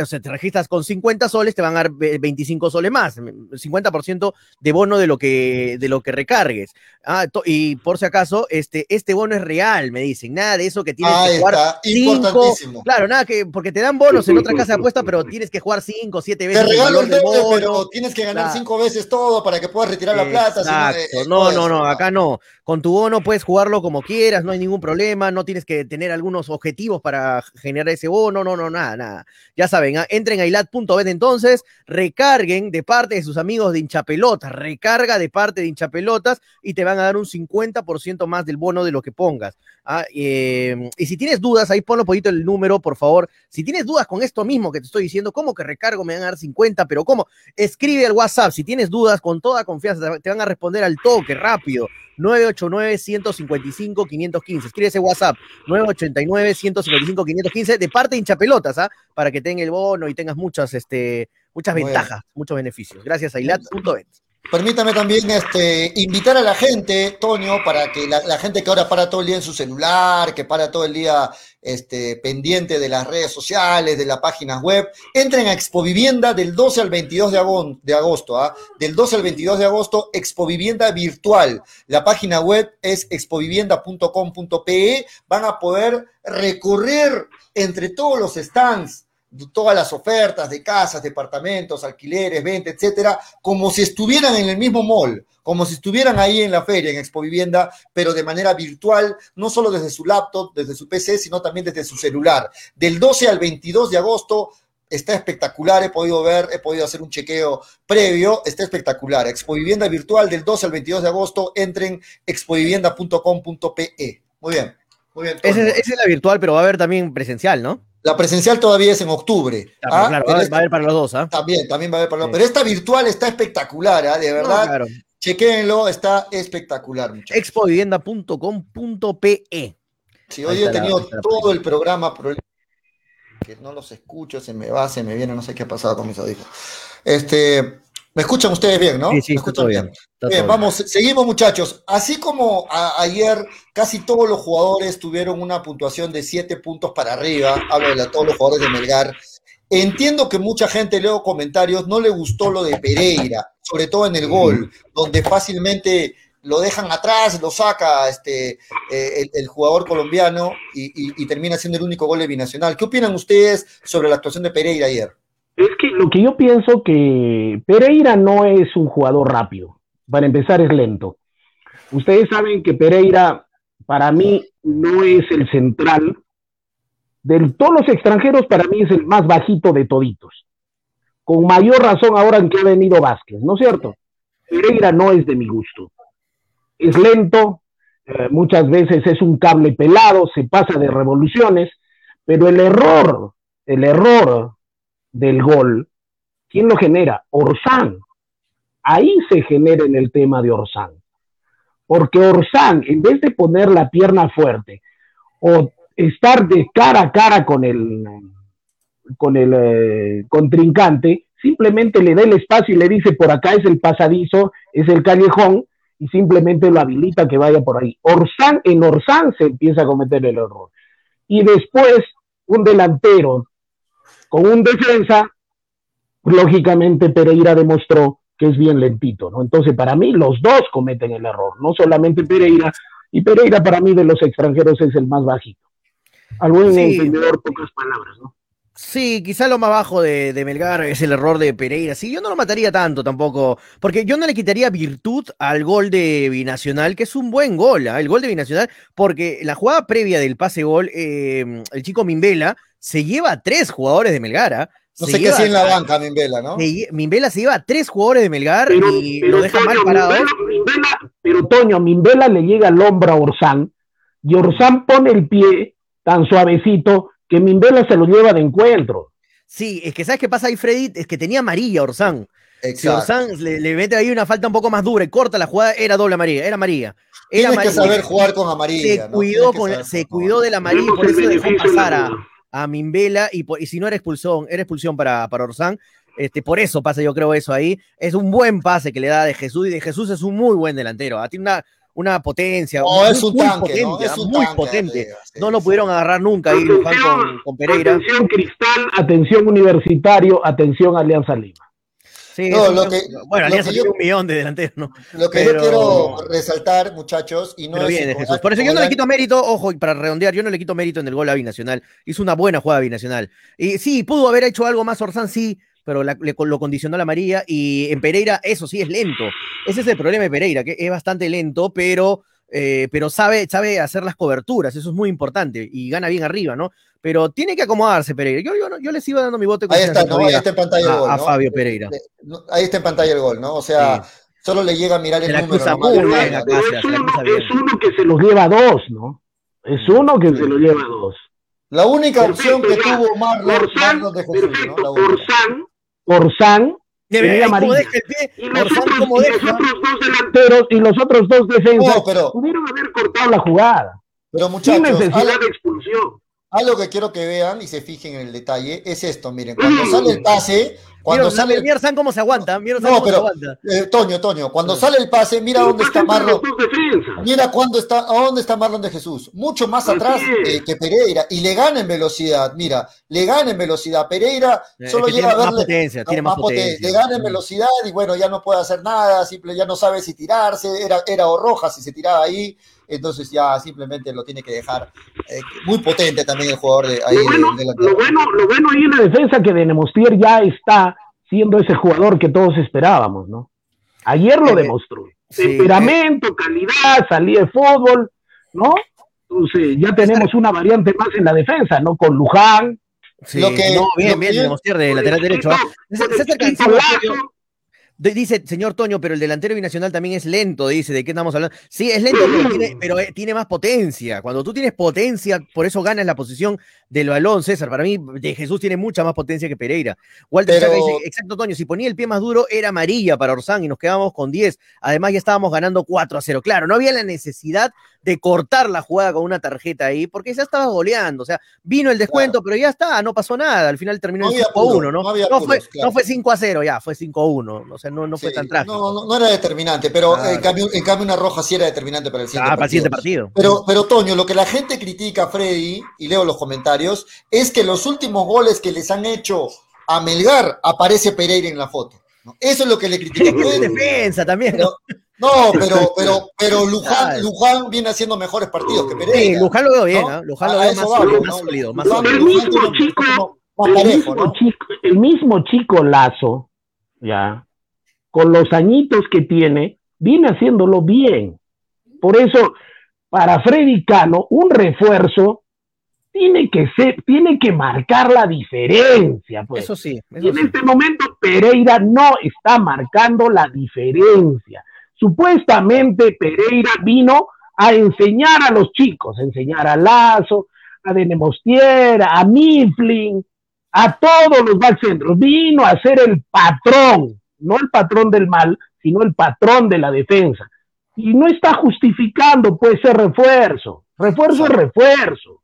O sea, te registras con 50 soles, te van a dar 25 soles más, 50% de bono de lo que, de lo que recargues. Ah, y por si acaso, este, este bono es real, me dicen, nada de eso que tienes que jugar está, importantísimo. Claro, nada que, porque te dan bonos en otra casa de apuesta, pero tienes que jugar 5, 7 veces. Te regalo el bono, pero tienes que ganar 5 veces todo para que puedas retirar la plata. Exacto. no, no, no, acá no. Con tu bono puedes jugarlo como quieras, no hay ningún problema, no tienes que tener algunos objetivos para generar ese bono, no, no, nada, nada. Ya saben, ¿ah? entren a ilat.bet entonces, recarguen de parte de sus amigos de hinchapelotas, recarga de parte de hinchapelotas y te van a dar un 50% más del bono de lo que pongas. ¿ah? Em, y si tienes dudas, ahí ponlo poquito el número, por favor. Si tienes dudas con esto mismo que te estoy diciendo, ¿cómo que recargo me van a dar 50? Pero ¿cómo? Escribe al WhatsApp, si tienes dudas, con toda confianza, te van a responder al toque, rápido. 989-155-515. Escribe ese WhatsApp, 989-155-515, de parte de hinchapelotas, ¿ah? Para que tenga el bono y tengas muchas, este, muchas ventajas, muchos beneficios. Gracias a ilat.bet. Permítame también este, invitar a la gente, Tonio, para que la, gente que ahora para todo el día en su celular, que para todo el día este, pendiente de las redes sociales, de las páginas web, entren a Expo Vivienda del 12 al 22 de, agosto. ¿ah? Del 12 al 22 de agosto, Expo Vivienda virtual. La página web es expovivienda.com.pe. Van a poder recorrer entre todos los stands todas las ofertas de casas, departamentos, alquileres, venta, etcétera, como si estuvieran en el mismo mall, como si estuvieran ahí en la feria, en Expo Vivienda, pero de manera virtual, no solo desde su laptop, desde su PC, sino también desde su celular. Del 12 al 22 de agosto está espectacular, he podido ver, he podido hacer un chequeo previo, está espectacular. Expo Vivienda virtual del 12 al 22 de agosto, entren expovivienda.com.pe. Muy bien, muy bien. Esa es la virtual, pero va a haber también presencial, ¿no? La presencial todavía es en octubre. ¿ah? Claro, va, a haber para los dos. ¿ah? También, también va a haber para los dos. Pero esta virtual está espectacular, ¿ah? de verdad. claro. Chequéenlo, está espectacular. Muchachos. Expovivienda.com.pe. Sí, hoy he tenido todo el programa, que no los escucho, se me va, se me viene, no sé qué ha pasado con mis audífonos. Este, me escuchan ustedes bien, ¿no? Sí, sí, ¿Me escuchan bien. Bien, vamos, seguimos muchachos. Así como ayer casi todos los jugadores tuvieron una puntuación de siete puntos para arriba, hablo de todos los jugadores de Melgar, entiendo que mucha gente, leo comentarios, no le gustó lo de Pereira, sobre todo en el gol, donde fácilmente lo dejan atrás, lo saca este, eh, el, jugador colombiano y, termina siendo el único gol de binacional. ¿Qué opinan ustedes sobre la actuación de Pereira ayer? Es que lo que yo pienso que Pereira no es un jugador rápido. Para empezar es lento. Ustedes saben que Pereira para mí no es el central. De todos los extranjeros para mí es el más bajito de toditos. Con mayor razón ahora en que ha venido Vázquez, ¿no es cierto? Pereira no es de mi gusto es lento, eh, muchas veces es un cable pelado, se pasa de revoluciones, pero el error, el error del gol, ¿quién lo genera? Orsán. Ahí se genera en el tema de Orsán. Porque Orsán, en vez de poner la pierna fuerte o estar de cara a cara con el, con el eh, contrincante, simplemente le da el espacio y le dice por acá es el pasadizo, es el callejón, y simplemente lo habilita que vaya por ahí. Orsán, en Orsán se empieza a cometer el error. Y después, un delantero con un defensa, lógicamente Pereira demostró que es bien lentito, ¿no? Entonces, para mí, los dos cometen el error, no solamente Pereira, y Pereira para mí de los extranjeros es el más bajito. Algún entendedor, pocas palabras, ¿no? Sí, quizá lo más bajo de, Melgar es el error de Pereira. Sí, yo no lo mataría tanto tampoco, porque yo no le quitaría virtud al gol de Binacional, que es un buen gol, ¿ah? el gol de Binacional, porque la jugada previa del pase gol, em, el chico Mimbela se lleva a tres jugadores de Melgar. ¿ah? No sé qué hacía en la banca Mimbela, ¿no? Mimbela se lleva a tres jugadores de Melgar y lo deja mal parado. pero Toño, Mimbela le llega al hombro a Orsán y Orsán pone el pie tan suavecito que Mimbela se lo lleva de encuentro. Sí, es que ¿sabes qué pasa ahí, Freddy? Es que tenía amarilla Orsán. Si Orsán le, mete ahí una falta un poco más dura y corta la jugada, era doble amarilla, era amarilla. Era Tienes que saber jugar con amarilla. Se cuidó, se cuidó de la amarilla y por eso dejó pasar a, a Mimbela y, y, si no era expulsión, era expulsión para, para Orsán. Este, por eso pasa, yo creo, eso ahí. Es un buen pase que le da de Jesús y de Jesús es un muy buen delantero. Tiene una, una potencia. No, es un tanque, potente, ¿no? muy potente. no lo pudieron agarrar nunca ahí con, Pereira. Atención Cristal, atención Universitario, atención Alianza Lima. Sí, lo que, bueno, Alianza tiene un millón de delanteros, ¿no? Lo que yo quiero resaltar, muchachos, y no es bien, Jesús. Por eso yo no le quito mérito, ojo, para redondear, yo no le quito mérito en el gol a Binacional. Hizo una buena jugada Binacional. Y sí, pudo haber hecho algo más Orzán, sí, pero lo condicionó la María y en Pereira eso sí es lento. Ese es el problema de Pereira, que es bastante lento, pero, eh, pero sabe, sabe hacer las coberturas, eso es muy importante y gana bien arriba, ¿no? Pero tiene que acomodarse Pereira. Yo, yo, yo le sigo dando mi voto. Ahí está, ahí está en pantalla el gol. A, Fabio Pereira. Ahí está en pantalla el gol, ¿no? O sea, solo le llega a mirar el número. es, uno, que se los lleva a dos, ¿no? Es uno que se lo lleva a dos. La única opción que tuvo Marlon, Marlon de Jesús, ¿no? La única. Orsán tenía amarillo. Y los, otros, dos delanteros y los otros dos defensas pudieron haber cortado la jugada. Pero muchachos, sin necesidad de expulsión. Algo que quiero que vean y se fijen en el detalle es esto, miren, cuando sale el pase, cuando sale mira San cómo se aguanta, mira no, pero, se aguanta. Eh, Toño, Toño, cuando sale el pase, mira dónde está Marlon. Mira cuándo está, a dónde está Marlon de Jesús, mucho más atrás que Pereira. Y le gana en velocidad, mira, le gana en velocidad. Pereira solo llega a verle más potencia, tiene más, potencia. Le gana en velocidad y bueno, ya no puede hacer nada, simple ya no sabe si tirarse, era era o roja si se tiraba ahí entonces ya simplemente lo tiene que dejar. Eh, muy potente también el jugador de ahí. Lo bueno, lo bueno, lo bueno ahí en la defensa que de Nemostier ya está siendo ese jugador que todos esperábamos, ¿no? Ayer lo eh, demostró. Temperamento, eh. calidad, salida de fútbol, ¿no? Entonces ya tenemos una variante más en la defensa, ¿no? Con Luján. Sí, lo que, no, bien, bien, Nemostier de lateral derecho. ¿ah? Dice, señor Toño, pero el delantero binacional también es lento, dice, ¿de qué estamos hablando? Sí, es lento, pero tiene, tiene, más potencia. Cuando tú tienes potencia, por eso ganas la posición del balón, César. Para mí, de Jesús tiene mucha más potencia que Pereira. Walter Chaca dice, exacto, Toño, si ponía el pie más duro, era amarilla para Orsán y nos quedamos con 10. Además, ya estábamos ganando 4 a 0. Claro, no había la necesidad de cortar la jugada con una tarjeta ahí, porque ya estaba goleando. O sea, vino el descuento, pero ya está, no pasó nada. Al final terminó en 5-1, ¿no? No, fue, no fue 5 a 0, ya, fue 5-1. O sea, no, no fue tan trágico. No, no, era determinante, pero en, cambio, en, cambio, una roja sí era determinante para el siguiente, ah, Para el siguiente partido. Pero, pero, Toño, lo que la gente critica a Freddy, y leo los comentarios, es que los últimos goles que les han hecho a Melgar aparece Pereira en la foto. Eso es lo que le critica. Es defensa también. No, pero, pero, pero Luján, Luján viene haciendo mejores partidos que Pereira. Sí, Luján lo veo bien, ¿no? Luján lo veo más, sólido, más, sólido, El mismo chico, el, mismo chico el mismo chico Lazo, ya, con los añitos que tiene, viene haciéndolo bien. Por eso, para Freddy Cano, un refuerzo tiene que ser, tiene que marcar la diferencia. Pues. Eso sí. y en este momento Pereira no está marcando la diferencia. Supuestamente Pereira vino a enseñar a los chicos, a enseñar a Lazo, a Denemostiera, a Mifflin, a todos los backcentros. Vino a ser el patrón, no el patrón del mal, sino el patrón de la defensa. Y no está justificando pues ese refuerzo. Refuerzo es refuerzo.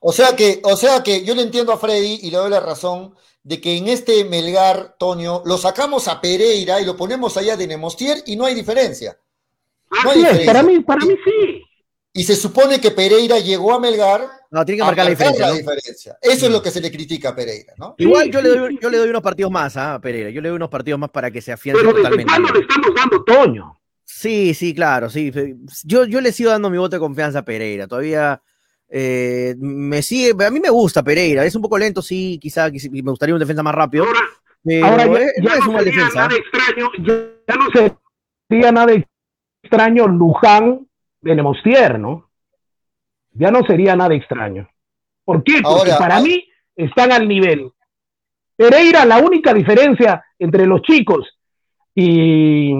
O sea que, o sea que yo le entiendo a Freddy y le doy la razón de que en este Melgar, Toño, lo sacamos a Pereira y lo ponemos allá de Nemostier y no hay diferencia. No hay diferencia. para mí, para mí sí. Y se supone que Pereira llegó a Melgar. No, tiene que marcar, la, diferencia, Eso es lo que se le critica a Pereira, ¿no? Igual yo le doy, yo le doy unos partidos más ¿ah? a Pereira. Yo le doy unos partidos más para que se afiance Pero totalmente. ¿Cuándo le estamos dando Toño? Sí, sí, claro, sí. Yo, yo le sigo dando mi voto de confianza a Pereira. Todavía eh, me sigue, a mí me gusta Pereira, es un poco lento, sí, quizá, me gustaría un defensa más rápido. Ahora, ya, no es una defensa. Nada extraño, ya, no sería nada extraño Luján de Nemostier, ¿no? Ya no sería nada extraño. ¿Por qué? Porque para mí están al nivel. Pereira, la única diferencia entre los chicos y,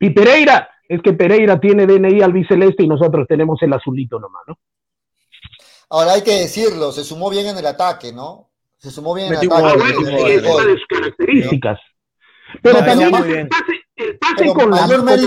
y Pereira es que Pereira tiene DNI albiceleste y nosotros tenemos el azulito nomás, ¿no? Ahora hay que decirlo, se sumó bien en el ataque, ¿no? Se sumó bien en el ataque. Ah, bueno, características. Pero también el pase, el pase con, la, mano.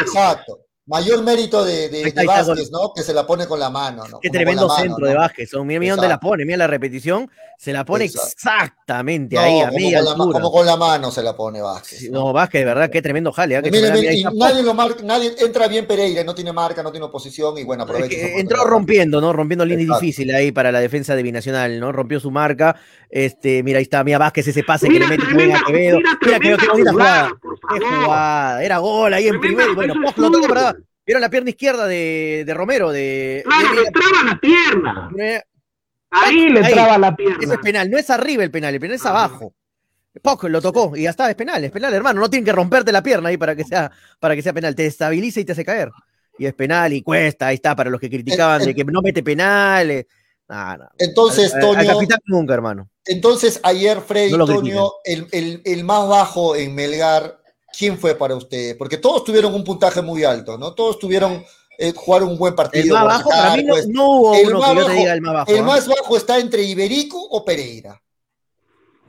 Exacto. Mayor mérito de, de, Vázquez, ¿no? Que se la pone con la mano, ¿no? Qué tremendo centro de Vázquez. Mira, mira dónde la pone, mira la repetición. Se la pone exactamente ahí, a media altura. como con la mano se la pone Vázquez. No, Vázquez, de verdad, qué tremendo jale. ¿eh? nadie, lo marca, nadie entra bien Pereira, no tiene marca, no tiene oposición y bueno, aprovecha. entró rompiendo, ¿no? Rompiendo líneas difíciles ahí para la defensa de Binacional, ¿no? Rompió su marca. Este, mira, ahí está, mira Vázquez, ese pase que le mete muy a Quevedo. Mira, mira qué bonita jugada. Qué jugada. Era gol ahí en primero. Bueno, lo toco para Vieron la pierna izquierda de, de Romero. De, claro, le traba la pierna. Ahí le traba la pierna. Ese es penal, no es arriba el penal, el penal es ah. abajo. Poco lo tocó y ya está, es penal, es penal, hermano. No tienen que romperte la pierna ahí para que sea, para que sea penal. Te estabiliza y te hace caer. Y es penal y cuesta, ahí está, para los que criticaban de que no mete penales. Entonces, Toño. capitán nunca, hermano. Entonces, ayer Freddy Toño, el, el, el, más bajo en Melgar, ¿quién fue para usted? Porque todos tuvieron un puntaje muy alto, ¿no? Todos tuvieron, eh, jugar un buen partido. El más bajo, para mí no, hubo uno que yo te diga el más bajo. El ¿eh? más bajo está entre Iberico o Pereira.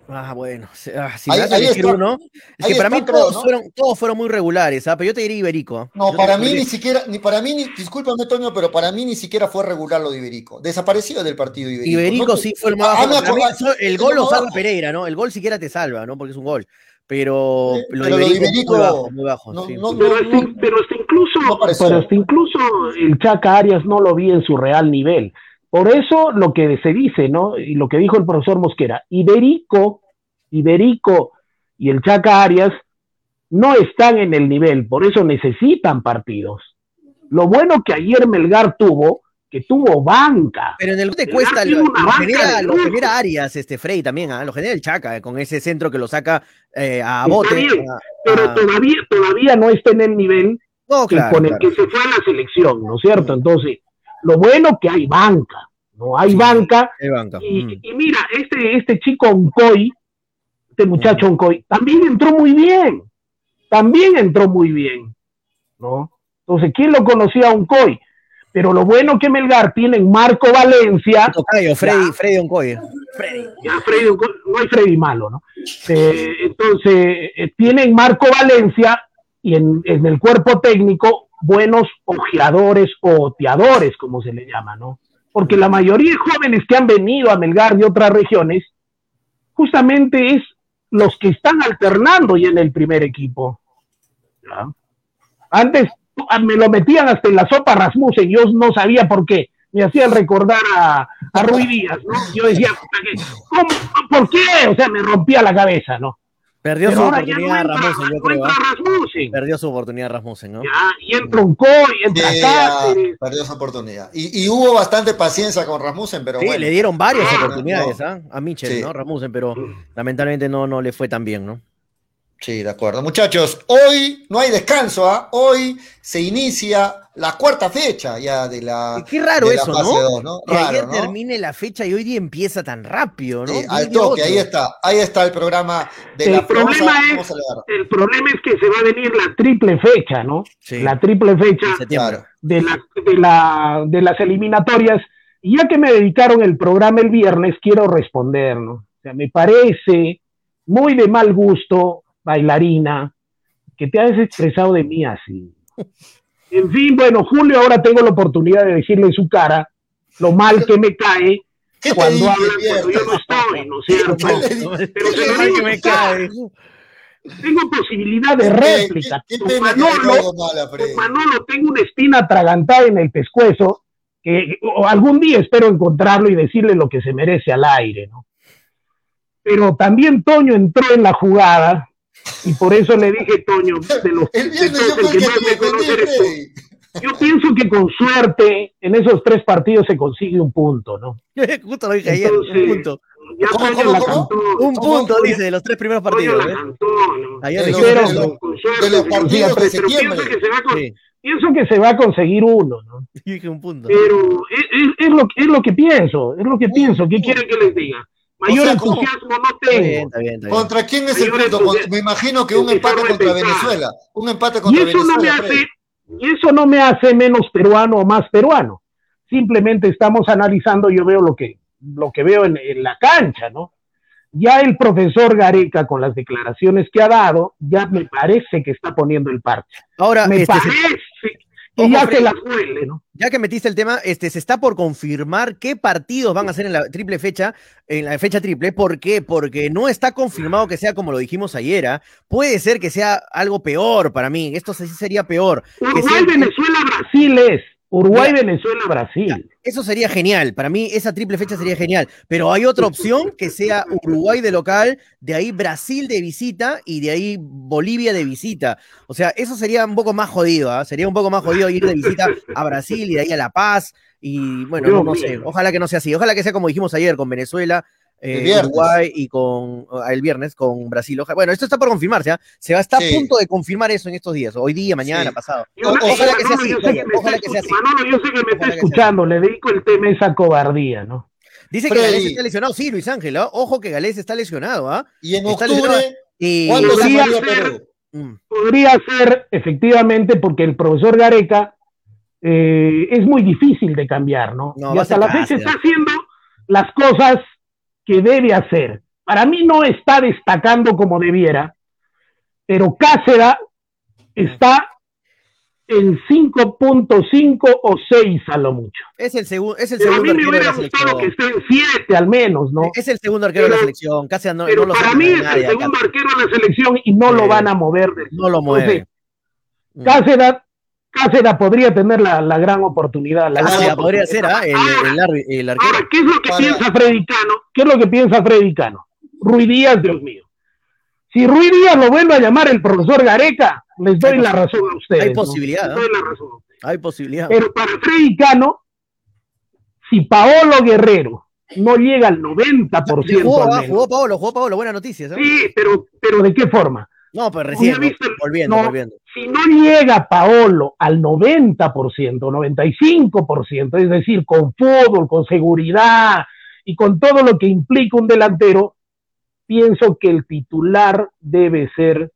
Ah, bueno, ah, si me vas a elegir uno, es que para mí todos, fueron, todos fueron muy regulares, ¿ah? pero yo te diría Iberico. No, para mí ni siquiera, ni para mí, ni, discúlpame Toño, pero para mí ni siquiera fue regular lo de Iberico. Desaparecido del partido Iberico. Iberico sí fue el más bajo. el gol lo salva Pereira, ¿no? El gol siquiera te salva, ¿no? Porque es un gol pero lo, pero de Iberico, muy bajo, muy bajo no, sí. no, pero, hasta, pero, hasta, incluso pero hasta incluso el Chaca Arias no lo vi en su real nivel. Por eso lo que se dice no y lo que dijo el profesor Mosquera Iberico Iberico y el Chaca Arias no están en el nivel por eso necesitan partidos. Lo bueno que ayer Melgar tuvo que tuvo banca. Pero en el te cuesta, lo, genera, lo, genera, Arias, este Frey también, ¿ah? lo genera el Chaca, eh, con ese centro que lo saca eh, a bote. pero Todavía, todavía no está en el nivel con el que se fue a la selección, ¿no es cierto? Entonces, lo bueno que hay banca, ¿no? Hay banca. banca. Mm. Y, mira, este, este chico Oncoy, este muchacho Oncoy, también entró muy bien. también entró muy bien, ¿no? Entonces, ¿quién lo conocía a Uncoy? Pero lo bueno que Melgar tiene en Marco Valencia. Freddy, Freddy Uncoy. Freddy. Ya, Freddy no hay Freddy malo, ¿no? Eh, entonces, eh, tiene en Marco Valencia y en, en, el cuerpo técnico buenos ojeadores o oteadores, como se le llama, ¿no? Porque la mayoría de jóvenes que han venido a Melgar de otras regiones, justamente es los que están alternando ya en el primer equipo. Antes me lo metían hasta en la sopa Rasmussen, yo no sabía por qué. Me hacían recordar a, a Ruiz Díaz, ¿no? Yo decía, ¿cómo, ¿por qué? O sea, me rompía la cabeza, ¿no? Perdió su oportunidad Rasmussen, yo creo. ¿ah? Perdió su oportunidad Rasmussen, ¿no? Ya, y entra un y entra sí, Perdió su oportunidad. Y, y, hubo bastante paciencia con Rasmussen, pero sí, bueno. le dieron varias ah, oportunidades ¿ah? a Michel, ¿no? Rasmussen, pero lamentablemente no, no le fue tan bien, ¿no? Sí, de acuerdo. Muchachos, hoy no hay descanso, ¿ah? Hoy se inicia la cuarta fecha ya de la. Qué raro eso, ¿no? Que ayer termine la fecha y hoy día empieza tan rápido, ¿no? Sí, al toque, ahí está, ahí está el programa de el la problema es, El problema es que se va a venir la triple fecha, ¿no? Sí. La triple fecha de, la, de, la, de las eliminatorias. Y ya que me dedicaron el programa el viernes, quiero responder, ¿no? O sea, me parece muy de mal gusto bailarina, que te has expresado de mí así. (laughs) En fin, bueno, Julio, ahora tengo la oportunidad de decirle en su cara lo mal que me cae (laughs) cuando habla cuando yo no estoy, ¿no es cierto? Pero se lo que me cae. Tengo posibilidad de réplica. con, Manolo, Manolo tengo una espina atragantada en el pescuezo que algún día espero encontrarlo y decirle lo que se merece al aire, ¿no? Pero también Toño entró en la jugada y por eso le dije, Toño, de los el de todos, el que más me conoce eres tú. Yo pienso que con suerte en esos tres partidos se consigue un punto, ¿no? (laughs) Justo lo dije ayer, un punto. Ya ¿Cómo, cómo, la cantó. Un punto, dice, de los tres primeros partidos. ¿eh? cantó, ¿no? Ayer de, dijimos los, de, con suerte, de los partidos de septiembre. Pienso que, se va con, sí. pienso que se va a conseguir uno, ¿no? (laughs) Dije un punto. Pero es, es, es, lo, es lo que pienso, es lo que pienso. ¿Qué quieren que les diga? Mayor o sea, entusiasmo no tengo. Bien, está bien, está bien. ¿Contra quién es Mayor el punto? Me imagino que un empate contra Venezuela. Un empate contra y eso Venezuela. No me hace, y eso no me hace menos peruano o más peruano. Simplemente estamos analizando, yo veo lo que, lo que veo en, en la cancha, ¿no? Ya el profesor Gareca, con las declaraciones que ha dado, ya me parece que está poniendo el parche. Ahora, me este, parece ya se la huele, ¿no? Ya que metiste el tema, este, se está por confirmar qué partidos van a ser en la triple fecha, en la fecha triple. ¿Por qué? Porque no está confirmado que sea como lo dijimos ayer. ¿eh? Puede ser que sea algo peor para mí. Esto sí sería peor. Uruguay, Venezuela, Brasil es. Uruguay, Mira, Venezuela, Brasil. Eso sería genial. Para mí, esa triple fecha sería genial. Pero hay otra opción que sea Uruguay de local, de ahí Brasil de visita y de ahí Bolivia de visita. O sea, eso sería un poco más jodido. ¿eh? Sería un poco más jodido ir de visita a Brasil y de ahí a La Paz. Y bueno, no, no sé. Ojalá que no sea así. Ojalá que sea como dijimos ayer con Venezuela eh, Uruguay y con el viernes con Brasil. Bueno, esto está por confirmarse, ¿eh? se va a estar sí. a punto de confirmar eso en estos días, hoy día, mañana, sí. pasado. Ojalá, ojalá, que sea así, ojalá que sea así. Manolo, yo sé que me está escuchando, le dedico el tema a esa cobardía, ¿no? Dice Freddy. que Galés está lesionado, sí, Luis Ángel, ¿eh? ojo que Galés está lesionado, ¿ah? Y en está octubre, y... podría, ser, mm. podría ser, efectivamente, porque el profesor Gareca eh, es muy difícil de cambiar, ¿no? no y hasta la fecha está haciendo las cosas que debe hacer. Para mí no está destacando como debiera, pero Cáceres está en 5.5 o 6 a lo mucho. Es el, segu es el segundo arquero de la selección. que esté en 7 al menos, ¿no? Es el segundo arquero pero, de la selección. Cáceres no, pero no lo para mí es el segundo arquero de la selección y no sí. lo van a mover. No lo mueve. Cáceres Cáceres podría tener la, la, gran oportunidad. La Cáceres gran podría ser ¿eh? el, el, el, arquero. Ahora, ¿qué es lo que Para... piensa Freddy Cano? ¿Qué es lo que piensa Freddy Cano? Ruiz Díaz, Dios mío. Si Ruiz Díaz lo vuelve a llamar el profesor Gareca, les doy hay la razón a ustedes. Hay posibilidad. ¿no? Les doy la razón. Hay posibilidad. Pero para Freddy Cano, si Paolo Guerrero no llega al 90%. Jugó, al menos, jugó Paolo, jugó Paolo, buena noticia. ¿sabes? Sí, pero, pero ¿de qué forma? No, pero recién, volviendo, no, volviendo. Si no llega Paolo al 90%, 95%, es decir, con fútbol, con seguridad y con todo lo que implica un delantero, pienso que el titular debe ser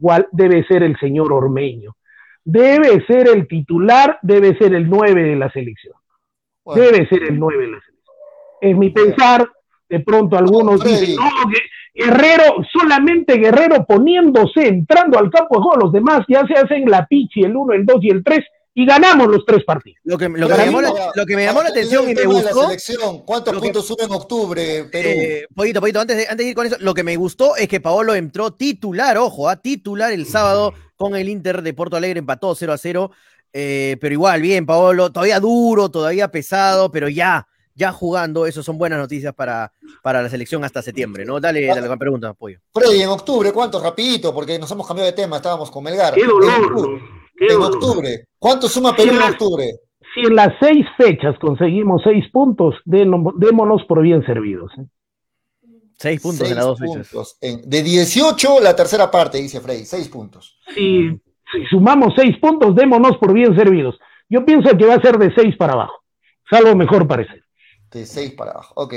¿cuál debe ser el señor Ormeño? Debe ser el titular, debe ser el 9 de la selección. Debe ser el 9 de la selección. Es mi pensar, de pronto algunos dicen, no, Guerrero, solamente Guerrero poniéndose, entrando al campo de juego, los demás ya se hacen la pichi, el 1, el 2 y el 3, y ganamos los tres partidos. Lo que, lo que, me, llamó la, lo que me llamó la atención y me gustó. ¿Cuántos puntos sube en octubre, Perú? Eh, poquito, poquito, antes de, antes de ir con eso, lo que me gustó es que Paolo entró titular, ojo, a titular el sábado con el Inter de Porto Alegre, empató 0 a 0. Eh, pero igual, bien, Paolo, todavía duro, todavía pesado, pero ya, ya jugando, eso son buenas noticias para, para la selección hasta septiembre, ¿no? Dale, dale la pregunta, apoyo. Freddy, en octubre, ¿cuánto? Rapidito, porque nos hemos cambiado de tema, estábamos con Melgar. Qué dolor, en octubre. ¿Cuánto suma Perú en octubre? Si en las seis fechas conseguimos seis puntos, démonos por bien servidos. ¿eh? Seis puntos en las dos fechas. de 18, la tercera parte, dice Frey, seis puntos. Si, si, sumamos seis puntos, démonos por bien servidos. Yo pienso que va a ser de seis para abajo, salvo mejor parecer. De seis para abajo, ok.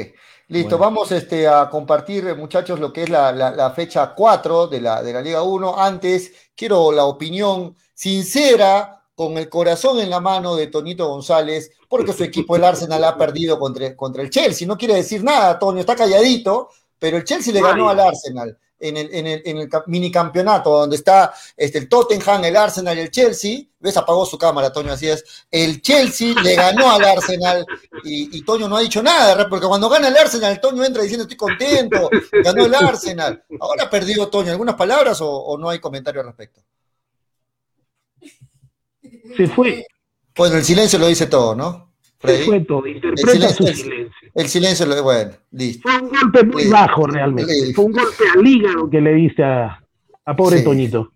Listo, vamos este, a compartir, muchachos, lo que es la, la, fecha 4 de la, de la Liga 1. Antes, quiero la opinión sincera, con el corazón en la mano de Tonito González, porque su equipo, el Arsenal, ha perdido contra, contra el Chelsea. No quiere decir nada, Toño, está calladito, pero el Chelsea le ganó al Arsenal en el, en el, en el minicampeonato, donde está este, el Tottenham, el Arsenal y el Chelsea. ¿Ves? Apagó su cámara, Toño, así es. El Chelsea le ganó al Arsenal y, y, Toño no ha dicho nada, porque cuando gana el Arsenal, Toño entra diciendo estoy contento, ganó el Arsenal. Ahora perdió Toño. ¿Algunas palabras o, o no hay comentario al respecto? Se fue. Bueno, el silencio lo dice todo, ¿no? Se fue todo, interpreta silencio, su silencio. El, silencio, lo, bueno, listo. Fue un golpe muy bajo realmente. Fue un golpe al hígado que le diste a, a pobre Toñito.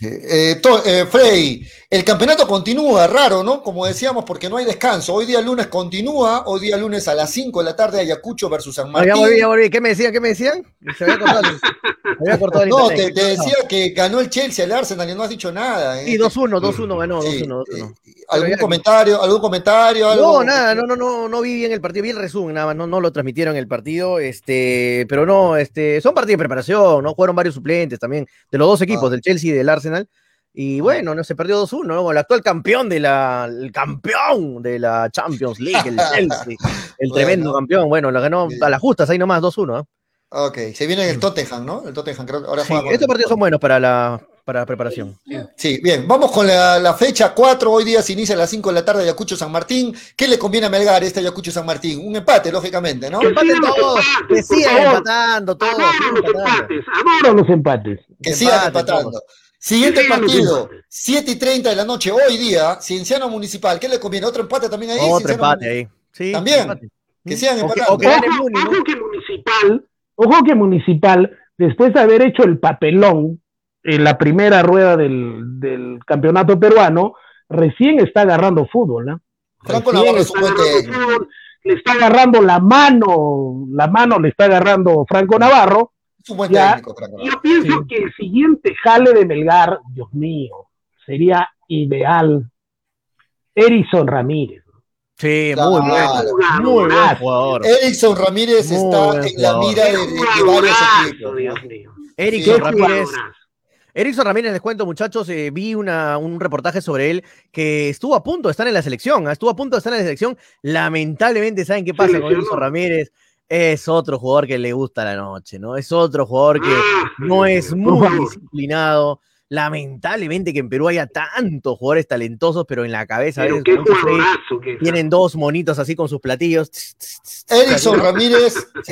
Eh, eh, Frey, el campeonato continúa, raro, ¿no? Como decíamos, porque no hay descanso. Hoy día lunes continúa, hoy día lunes a las 5 de la tarde Ayacucho versus San Martín. ¿Qué me decían? ¿Qué me decían? Se había cortado, no, te, decía que ganó el Chelsea al Arsenal y no has dicho nada. ¿eh? Sí, 2-1, 2-1 ganó, 2-1. ¿Algún comentario? ¿Algún comentario? No, nada, no, no, no, no vi bien el partido, vi el resumen, nada más, no, no lo transmitieron el partido, este, pero no, este, son partidos de preparación, ¿no? Jugaron varios suplentes también, de los dos equipos, ah. del Chelsea y del Arsenal. Y bueno, no se perdió 2-1, ¿no? El actual campeón de la, el campeón de la Champions League, el (laughs) Chelsea, el tremendo campeón, bueno, lo ganó a las justas ahí nomás 2-1, ¿eh? Ok, se viene el Tottenham, ¿no? El Tottenham, creo que ahora sí, Estos partidos son buenos para la, para preparación. Sí, bien, vamos con la, fecha 4. Hoy día se inicia a las 5 de la tarde Ayacucho San Martín. ¿Qué le conviene a Melgar este Ayacucho San Martín? Un empate, lógicamente, ¿no? Que empaten todos, que sigan empatando todos. Adoro los empates, adoro los empates. Que sigan empatando. Siguiente partido, 7 y 30 de la noche, hoy día, Cienciano Municipal. ¿Qué le conviene? ¿Otro empate también ahí? Otro empate ahí. Sí, también. Que sigan empatando. ojo, que Municipal Ojo que Municipal, después de haber hecho el papelón en la primera rueda del, campeonato peruano, recién está agarrando fútbol, ¿no? Franco Navarro le está agarrando la mano, la mano le está agarrando Franco Navarro. Es un buen técnico, Franco Yo pienso que el siguiente jale de Melgar, Dios mío, sería ideal. Erison Ramírez. Sí, muy bueno. Muy buen jugador. Erickson Ramírez está en la mira de, varios equipos. Erickson Ramírez. Erickson Ramírez, les cuento, muchachos, eh, vi una, un reportaje sobre él que estuvo a punto de estar en la selección. ¿ah? Estuvo a punto de estar en la selección. Lamentablemente, ¿saben qué pasa con Erickson Ramírez? Es otro jugador que le gusta la noche, ¿no? Es otro jugador que ah, no es muy disciplinado. Lamentablemente que en Perú haya tantos jugadores talentosos, pero en la cabeza tienen dos monitos así con sus platillos. Edison Ramírez (laughs)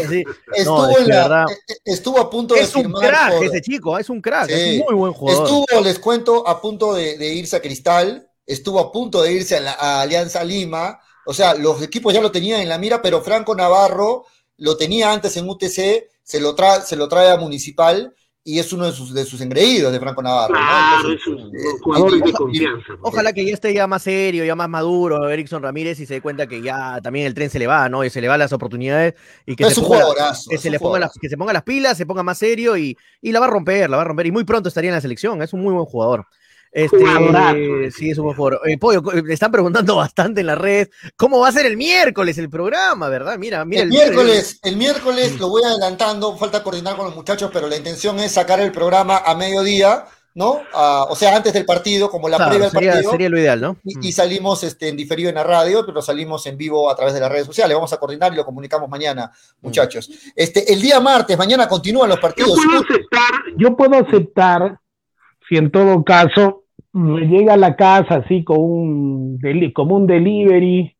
estuvo, en la, e, e, estuvo, a punto de es un crack ese chico, es un crack, es un muy buen jugador. Estuvo, les cuento, a punto de, irse a Cristal, estuvo a punto de irse a, la, a Alianza Lima, o sea, los equipos ya lo tenían en la mira, pero Franco Navarro lo tenía antes en UTC, se lo trae, se lo trae a Municipal y es uno de sus, de sus engreídos de Franco Navarro. Claro, es un eh, jugador de confianza. Ojalá que ya esté ya más serio, ya más maduro Erickson Ramírez y se dé cuenta que ya también el tren se le va, ¿no? Y se le van las oportunidades y que, es se, un ponga, que se le ponga las, que se ponga las pilas, se ponga más serio y, y la va a romper, la va a romper. Y muy pronto estaría en la selección, es un muy buen jugador. Este, sí, es un mejor. Eh, Pollo, le están preguntando (laughs) bastante en la red cómo va a ser el miércoles el programa, ¿verdad? Mira, mira. El, miércoles, el miércoles lo voy adelantando, falta coordinar con los muchachos, pero la intención es sacar el programa a mediodía ¿no? Ah, o sea, antes del partido, como la Claro, previa sería, partido. sería lo ideal, ¿no? y, y salimos este, en diferido en la radio, pero salimos en vivo a través de las redes sociales. Vamos a coordinar y lo comunicamos mañana, muchachos. Este, el día martes, mañana continúan los Yo partidos. puedo aceptar, yo puedo aceptar si en todo caso me llega a la casa así con un como un delivery,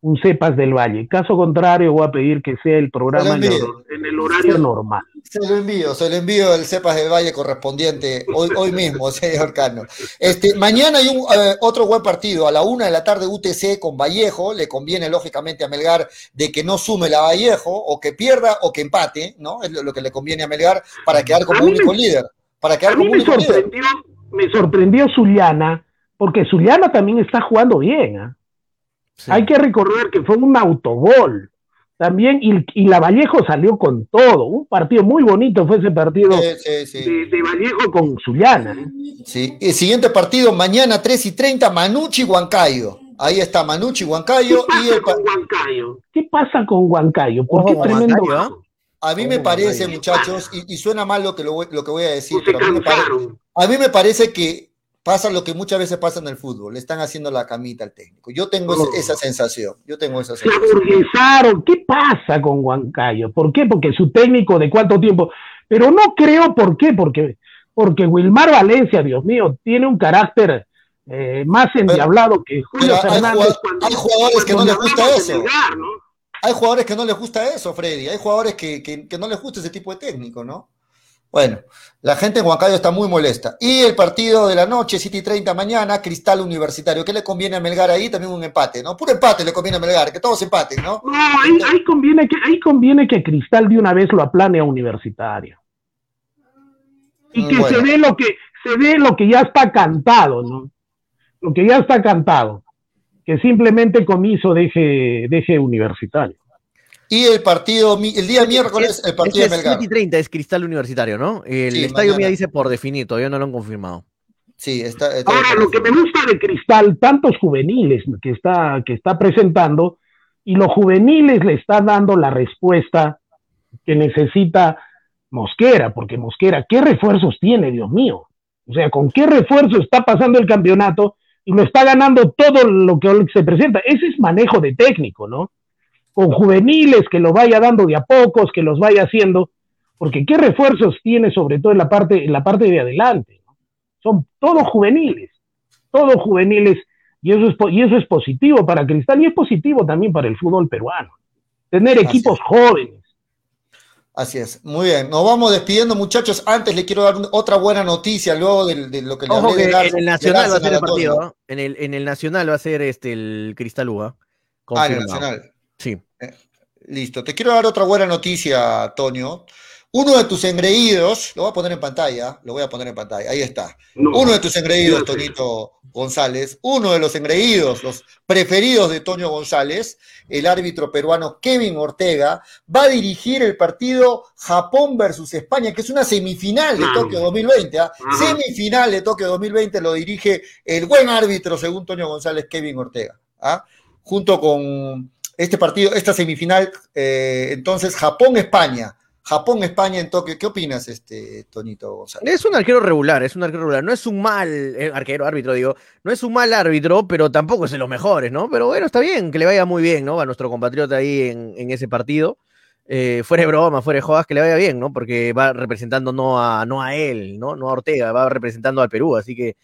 un cepas del valle. Caso contrario, voy a pedir que sea el programa en el, envío. en el horario normal. Se lo envío, se lo envío el Cepas del Valle correspondiente hoy, hoy mismo, (laughs) señor Cano. Este, mañana hay un, eh, otro buen partido, a la una de la tarde UTC con Vallejo, le conviene lógicamente a Melgar de que no sume la Vallejo, o que pierda o que empate, ¿no? Es lo, lo que le conviene a Melgar para quedar como único líder. Para quedar A mí me sorprendió, me sorprendió Zuliana, porque Zuliana también está jugando bien. ¿ah? Sí. Hay que recordar que fue un autogol también, y, y la Vallejo salió con todo. Un partido muy bonito fue ese partido Sí, sí, sí. de, de Vallejo con Zuliana. ¿eh? Sí. El siguiente partido, mañana 3 y 30, Manucci Huancayo. Ahí está Manucci ¿Qué Huancayo. Y pasa el pa- con Huancayo? ¿Qué pasa con Huancayo? ¿Por qué con tremendo Huancayo, ¿ah? A mí me parece, muchachos, y, y suena mal lo que, lo, voy- lo que voy a decir, ¿O se pero a mí, me pare- cansaron? a mí me parece que pasa lo que muchas veces pasa en el fútbol, le están haciendo la camita al técnico. Yo tengo ese- Oh. esa sensación, yo tengo esa Se sensación. ¿Qué pasa con Huancayo? ¿Por qué? Porque su técnico de cuánto tiempo. Pero no creo por qué, porque, porque Wilmar Valencia, Dios mío, tiene un carácter eh, más endiablado que Julio hay Fernández. jugad- cuando- hay jugadores que no les gusta eso. ¿no? Hay jugadores que no les gusta eso, Freddy, hay jugadores que, que- que no les gusta ese tipo de técnico, ¿no? Bueno, la gente en Huancayo está muy molesta. Y el partido de la noche, 7 y 30 mañana, Cristal Universitario. ¿Qué le conviene a Melgar ahí? También un empate, ¿no? Puro empate le conviene a Melgar, que todos empaten, ¿no? No, ahí, ahí conviene que, ahí conviene que Cristal de una vez lo aplane a Universitario. Y que Mm, Bueno. se ve lo que se ve lo que ya está cantado, ¿no? Lo que ya está cantado. Que simplemente Comiso deje, deje Universitario. Y el partido, mi- el día miércoles, el partido de Melgar. 7 y 30 es Cristal Universitario, ¿no? El Sí, estadio mañana. mía dice por definir, todavía no lo han confirmado. Sí, está. está- Ahora, lo que me gusta de Cristal, tantos juveniles que está, que está presentando, y los juveniles le están dando la respuesta que necesita Mosquera, porque Mosquera, ¿qué refuerzos tiene, Dios mío? O sea, ¿con qué refuerzo está pasando el campeonato y lo está ganando todo lo que se presenta? Ese es manejo de técnico, ¿no? Con juveniles que lo vaya dando de a pocos, que los vaya haciendo, porque ¿qué refuerzos tiene sobre todo en la parte, en la parte de adelante? ¿no? Son todos juveniles, todos juveniles, y eso, es, y eso es positivo para Cristal y es positivo también para el fútbol peruano. Tener equipos es. jóvenes. Así es. Muy bien. Nos vamos despidiendo, muchachos. Antes le quiero dar otra buena noticia luego de, de lo que le Ojo hablé que del Ars- en el Nacional va a ser el partido, ¿no? En el, en el Nacional va a ser este el Cristal Uva. Ah, en el. Nacional. Sí. Listo. Te quiero dar otra buena noticia, Antonio. Uno de tus engreídos, lo voy a poner en pantalla, lo voy a poner en pantalla, ahí está. No. Uno de tus engreídos. Tonito González, uno de los engreídos, los preferidos de Toño González, el árbitro peruano Kevin Ortega, va a dirigir el partido Japón versus España, que es una semifinal de. Tokio 2020. ¿ah? Semifinal de Tokio 2020 lo dirige el buen árbitro, según Toño González, Kevin Ortega. ¿ah? Junto con este partido, esta semifinal, eh, entonces Japón-España. Japón-España en Tokio. ¿Qué opinas, este, Tonito González? Es un arquero regular, es un arquero regular. No es un mal eh, arquero, árbitro, digo. No es un mal árbitro, pero tampoco es de los mejores, ¿no? Pero bueno, está bien, que le vaya muy bien, ¿no? A nuestro compatriota ahí en, ese partido. Eh, fuera de broma, fuera de que le vaya bien, ¿no? Porque va representando no a, no a él, ¿no? No a Ortega, va representando al Perú, así que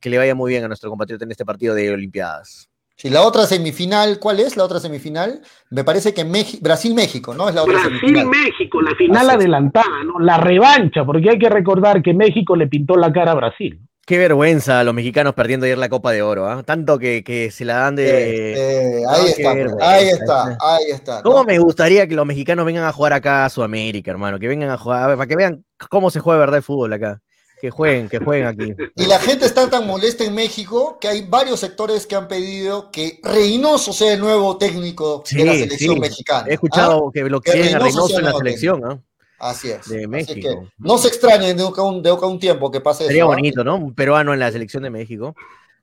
que le vaya muy bien a nuestro compatriota en este partido de Olimpiadas. Sí, la otra semifinal, ¿cuál es la otra semifinal? Me parece que Brasil-México, ¿no? Es la otra semifinal. Brasil-México, la final adelantada, ¿no? La revancha, porque hay que recordar que México le pintó la cara a Brasil. Qué vergüenza los mexicanos perdiendo ayer la Copa de Oro, ¿ah? Tanto que, que se la dan de... Eh, eh, ahí No, está, ahí está, ahí está. ¿Cómo ¿no? me gustaría que los mexicanos vengan a jugar acá a Sudamérica, hermano? Que vengan a jugar, a ver, para que vean cómo se juega de verdad el fútbol acá. Que jueguen, que jueguen aquí. Y la gente está tan molesta en México que hay varios sectores que han pedido que Reynoso sea el nuevo técnico de la selección sí. mexicana. He escuchado ¿ah? que lo Que quieren a Reynoso Reynoso en la selección, ¿ah? Así es. de Así México. que no se extrañen de un, de un tiempo que pase Sería eso. ¿ah? bonito, ¿no? Un peruano en la selección de México.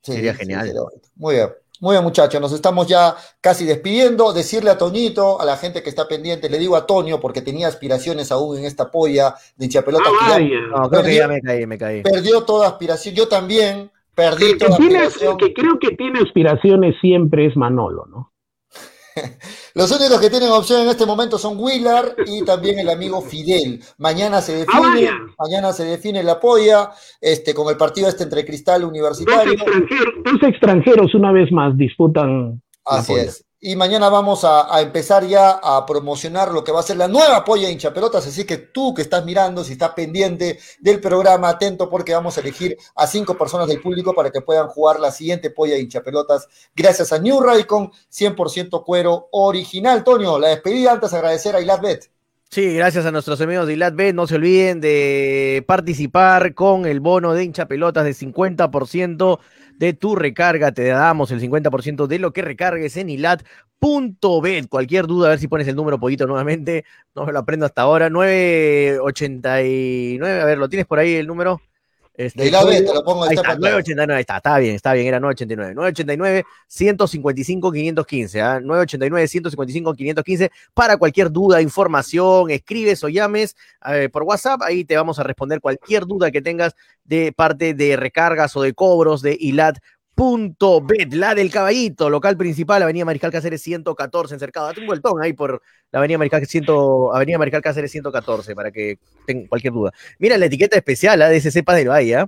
Sí, sería genial. sería. Muy bien. Muy bien, muchachos, nos estamos ya casi despidiendo. Decirle a Toñito, a la gente que está pendiente, le digo a Toño, porque tenía aspiraciones aún en esta polla de hinchapelota. Ah, que ya, no, creo que ya me caí, me caí. Perdió toda aspiración. Yo también perdí toda aspiración. que creo que tiene aspiraciones siempre es Manolo, ¿no? (laughs) Los únicos que tienen opción en este momento son Willard y también el amigo Fidel. Mañana se define, mañana se define la polla, este, con el partido este entre Cristal Universitario. Dos extranjeros, una vez más disputan. Así es. Y mañana vamos a, empezar ya a promocionar lo que va a ser la nueva polla hincha pelotas. Así que tú que estás mirando, si estás pendiente del programa, atento porque vamos a elegir a cinco personas del público para que puedan jugar la siguiente polla hincha pelotas. Gracias a New Raycon, 100% cuero original. Tonio, la despedida antes de agradecer a Ilat Bet. Sí, gracias a nuestros amigos de Ilat Bet. No se olviden de participar con el bono de hincha pelotas de 50% de tu recarga. Te damos el 50% de lo que recargues en ilat.bet. Cualquier duda, a ver si pones el número poquito nuevamente. No me lo aprendo hasta ahora. 989. A ver, ¿lo tienes por ahí el número? Este, de la B, te lo pongo ahí está, 989, ahí está, está bien, está bien, era 989. 989 155 515, ¿ah? 989 155 515 para cualquier duda, información, escribes o llames eh, por WhatsApp, ahí te vamos a responder cualquier duda que tengas de parte de recargas o de cobros de ILAT Punto Bet, la del caballito, local principal, Avenida Mariscal Cáceres 114, en cercado. Date un vueltón ahí por la Avenida Mariscal, 100, Avenida Mariscal Cáceres 114, para que tengan cualquier duda. Mira la etiqueta especial ¿ah? de ese cepa del Valle,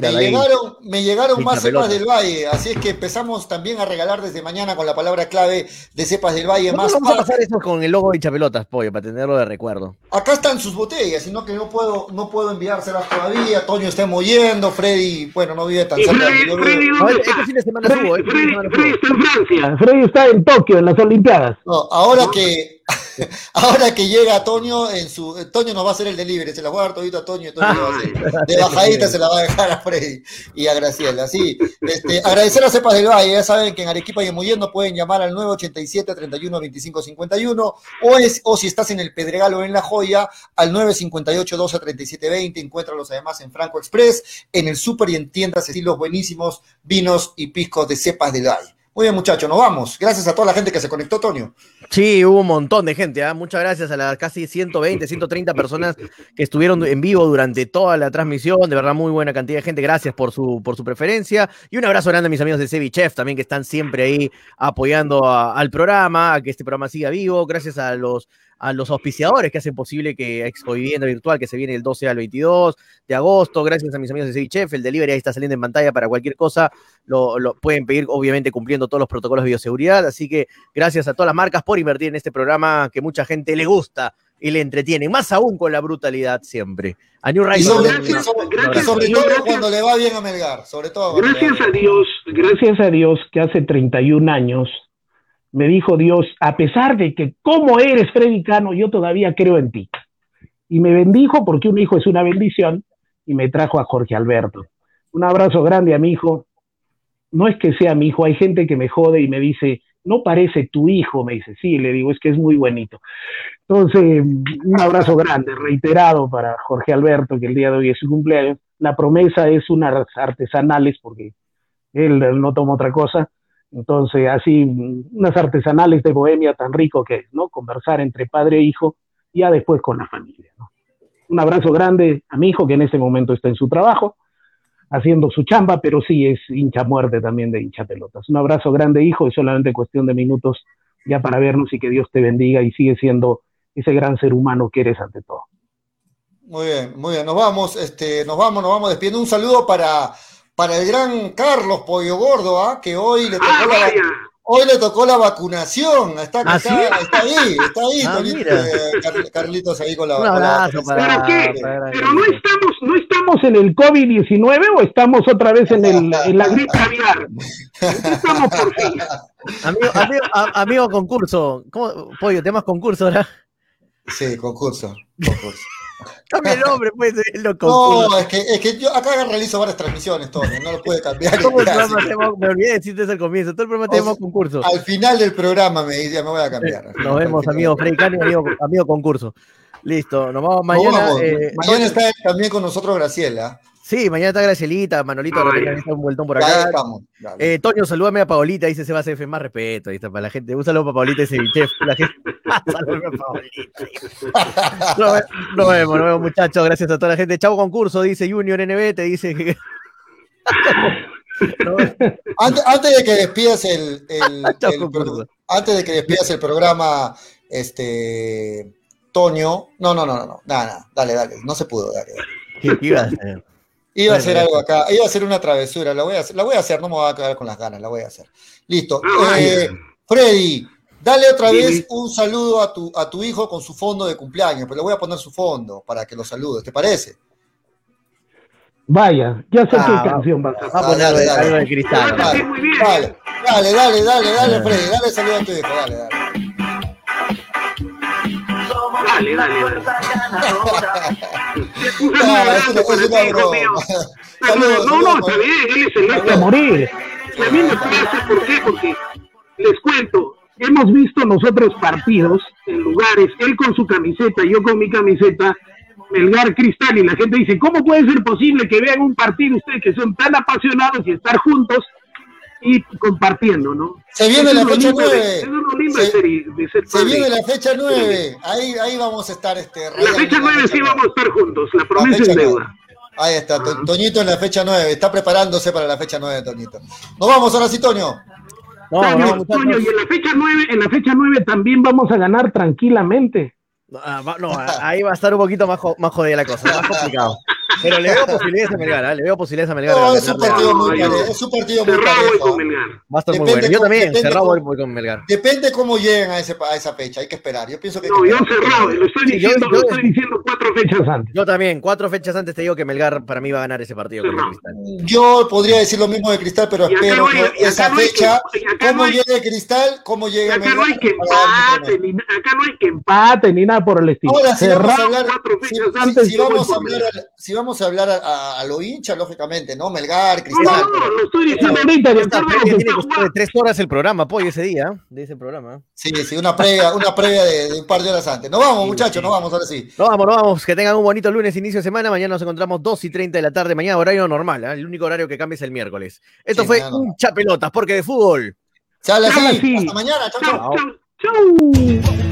me, llegaron, me llegaron más cepas del Valle, así es que empezamos también a regalar desde mañana con la palabra clave de cepas del Valle. más vamos a pasar eso con el logo de Chapelotas, pollo, para tenerlo de recuerdo. Acá están sus botellas, sino que no puedo, no puedo enviárselas todavía. Toño está moviendo, Freddy, bueno, no vive tan cerca. Freddy, Freddy, este fin de semana subo, este Freddy, está en Francia, Freddy está en Tokio, en las Olimpiadas. No, ahora que (laughs) Ahora que llega Toño, en su, Toño nos va a hacer el delivery, se la va a dar todito a Toño, de bajadita se la va a dejar a Freddy y a Graciela. Sí, este, agradecer a Cepas del Valle, ya saben que en Arequipa y en Muyendo pueden llamar al 987 31 25 51 o, es, o si estás en el Pedregal o en La Joya, al 958 12 37 20. Encuéntralos además en Franco Express, en el super y en tiendas estilos buenísimos, vinos y piscos de Cepas del Valle. Muy bien, muchachos, nos vamos. Gracias a toda la gente que se conectó, Tonio. Sí, hubo un montón de gente. ¿eh? Muchas gracias a las casi 120, 130 personas que estuvieron en vivo durante toda la transmisión. De verdad, muy buena cantidad de gente. Gracias por su, por su preferencia. Y un abrazo grande a mis amigos de Cevichef también, que están siempre ahí apoyando al programa, a que este programa siga vivo. Gracias a los a los auspiciadores que hacen posible que Expo Vivienda Virtual, que se viene el 12 al 22 de agosto, gracias a mis amigos de Chef, el delivery ahí está saliendo en pantalla para cualquier cosa, lo, pueden pedir obviamente cumpliendo todos los protocolos de bioseguridad, así que gracias a todas las marcas por invertir en este programa que mucha gente le gusta y le entretiene, más aún con la brutalidad siempre. A New Rise. Sobre, sobre, todo cuando le va bien a Melgar, sobre todo. Gracias a Dios, gracias a Dios que hace 31 años me dijo Dios, a pesar de que como eres Freddy Cano, yo todavía creo en ti. Y me bendijo porque un hijo es una bendición y me trajo a Jorge Alberto. Un abrazo grande a mi hijo. No es que sea mi hijo, hay gente que me jode y me dice, no parece tu hijo, me dice, sí, le digo, es que es muy bonito. Entonces, un abrazo grande, reiterado para Jorge Alberto, que el día de hoy es su cumpleaños. La promesa es unas artesanales, porque él no toma otra cosa, entonces, así, unas artesanales de Bohemia tan rico que es, ¿no? Conversar entre padre e hijo, ya después con la familia, ¿no? Un abrazo grande a mi hijo que en este momento está en su trabajo, haciendo su chamba, pero sí es hincha muerte también de hincha pelotas. Un abrazo grande, hijo, y solamente cuestión de minutos ya para vernos y que Dios te bendiga y sigue siendo ese gran ser humano que eres ante todo. Muy bien, muy bien. Nos vamos, este, nos vamos, nos vamos despidiendo. Un saludo para para el gran Carlos Pollo Gordo, ¿ah? que hoy le tocó la, Hoy le tocó la vacunación, está, ¿Ah, está, ahí, está ahí, ah, eh, Carlitos ahí con la, vacunación. ¿Pero qué? ¿Pero no estamos, no estamos en el COVID-19 o estamos otra vez en, el, en la gripe (laughs) aviar? Estamos por fin. Amigo, amigo, amigo concurso, ¿cómo, Pollo, temas concurso ahora? Sí, concurso, concurso. Cambia el nombre, pues, No, es que, es que yo acá realizo varias transmisiones, Tony, no lo puede cambiar. Todo el programa tenemos, me olvidé decirte desde el comienzo, todo el programa tenemos concurso. Al final del programa me dice, me voy a cambiar. Nos vemos, amigo Freddy amigo, amigo concurso. Listo, nos vamos mañana. eh, mañana está también con nosotros Graciela. Sí, mañana está Gracielita, Manolito, Ah, está un vueltón por Ya acá. estamos. Eh, Toño, salúdame a Paolita, dice Sebas F, más respeto, ahí está para la gente. Un saludo para Paolita, ese chef, la gente. Salúdame a Paolita. Nos ve- nos vemos, nos vemos, muchachos. Gracias a toda la gente. Chavo concurso, dice Junior NB, te dice que. (laughs) Antes, antes de que despidas el, el- (laughs) Chao, el concurso. pro- antes de que despidas el programa, este Toño, no, no, no, no, no, nada, nada, dale, dale, no se pudo, dale, dale. ¿Qué qué ibas a hacer? Iba a hacer algo acá, iba a hacer una travesura, la voy a hacer, la voy a hacer, no me voy a quedar con las ganas, la voy a hacer. Listo. Ah, Eh. Freddy, dale otra vez un saludo a tu, a tu hijo con su fondo de cumpleaños, pero le voy a poner su fondo para que lo saludes, ¿te parece? Vaya, ya sé Ah, qué canción va a ser. Vamos a poner algo de- cristal. Ah. Dale, dale, dale, dale, dale, Freddy, dale saludo a tu hijo, dale, dale. Dale, dale, dale. (laughs) Un No, No, no, saludos. está bien, él es el A nuestro. morir. Y a mí me parece, ¿por qué? Porque les cuento, hemos visto nosotros partidos en lugares, él con su camiseta, yo con mi camiseta, Melgar Cristal, y la gente dice, ¿cómo puede ser posible que vean un partido ustedes que son tan apasionados y estar juntos y compartiendo, ¿no? Se viene la fecha lindo de- 9. eso es lo lindo Se- de ser, de ser Se viene la fecha 9. Ahí, ahí vamos a estar. Este, La fecha la 9 fecha sí vamos a estar juntos, la promesa es deuda. Ahí está, To- Toñito en la fecha 9. Está preparándose para la fecha 9, Toñito. Nos vamos ahora sí, Toño. No, Toño, no, muchachos. Toño, y en la fecha 9, en la fecha 9 también vamos a ganar tranquilamente. Ah, no, a- ahí va a estar un poquito más, jo- más jodida la cosa, más complicado. (laughs) Pero le veo posibilidades a Melgar, ¿eh? le veo posibilidades a Melgar. No, es un partido muy parejo. Es un partido muy Cerrado voy parejo. con Melgar. Va a estar muy Depende bueno. Yo con- también, cerrado con- voy con Melgar. Depende cómo lleguen a, ese, a esa fecha. Hay que esperar. Yo pienso que. No, yo cerrado, lo estoy Sí, yo- diciendo, yo- lo estoy diciendo cuatro fechas antes. Yo también, cuatro fechas antes te digo que Melgar para mí va a ganar ese partido. con. Cristal. Yo podría decir lo mismo de Cristal, pero Y acá espero no hay- que y acá esa que- fecha, acá cómo no hay- llegue Cristal, cómo acá Melgar, no hay que empate, ni, acá no hay que Empate ni nada por el estilo. Ahora, si vamos a Cerrado. hablar, cuatro si, fechas si- antes, si yo voy vamos a hablar, vamos a hablar a, a- a lo hincha, lógicamente, ¿no? Melgar, No, Cristal. no, no, lo estoy diciendo Pero- ahorita, de tiene de tres horas el programa, pollo, ese día, ¿eh? de ese programa. Sí, sí, una previa, una previa de, de un par de horas antes. Nos vamos, Sí, muchachos, sí. nos vamos, ahora sí. No vamos, no vamos, que tengan un bonito lunes, inicio de semana. Mañana nos encontramos 2 y 30 de la tarde. Mañana horario normal, ¿eh? el único horario que cambia es el miércoles. Esto Sí, fue mañana. un chapelotas, porque de fútbol. Así. Hasta mañana, chao, chao. Chau, chau.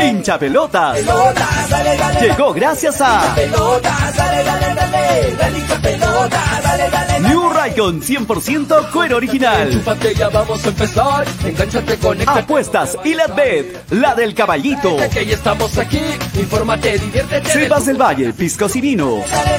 Hincha pelotas. Llegó gracias a New Raycon 100% cuero original. Vamos a empezar. Apuestas y la bet, la del caballito. Estamos aquí. Infórmate, diviértete. Cepas del Valle, piscos y vinos. Dale,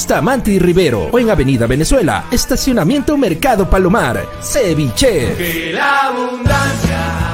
Bustamante y Rivero o en Avenida Venezuela, Estacionamiento Mercado Palomar, Ceviche. Que la abundancia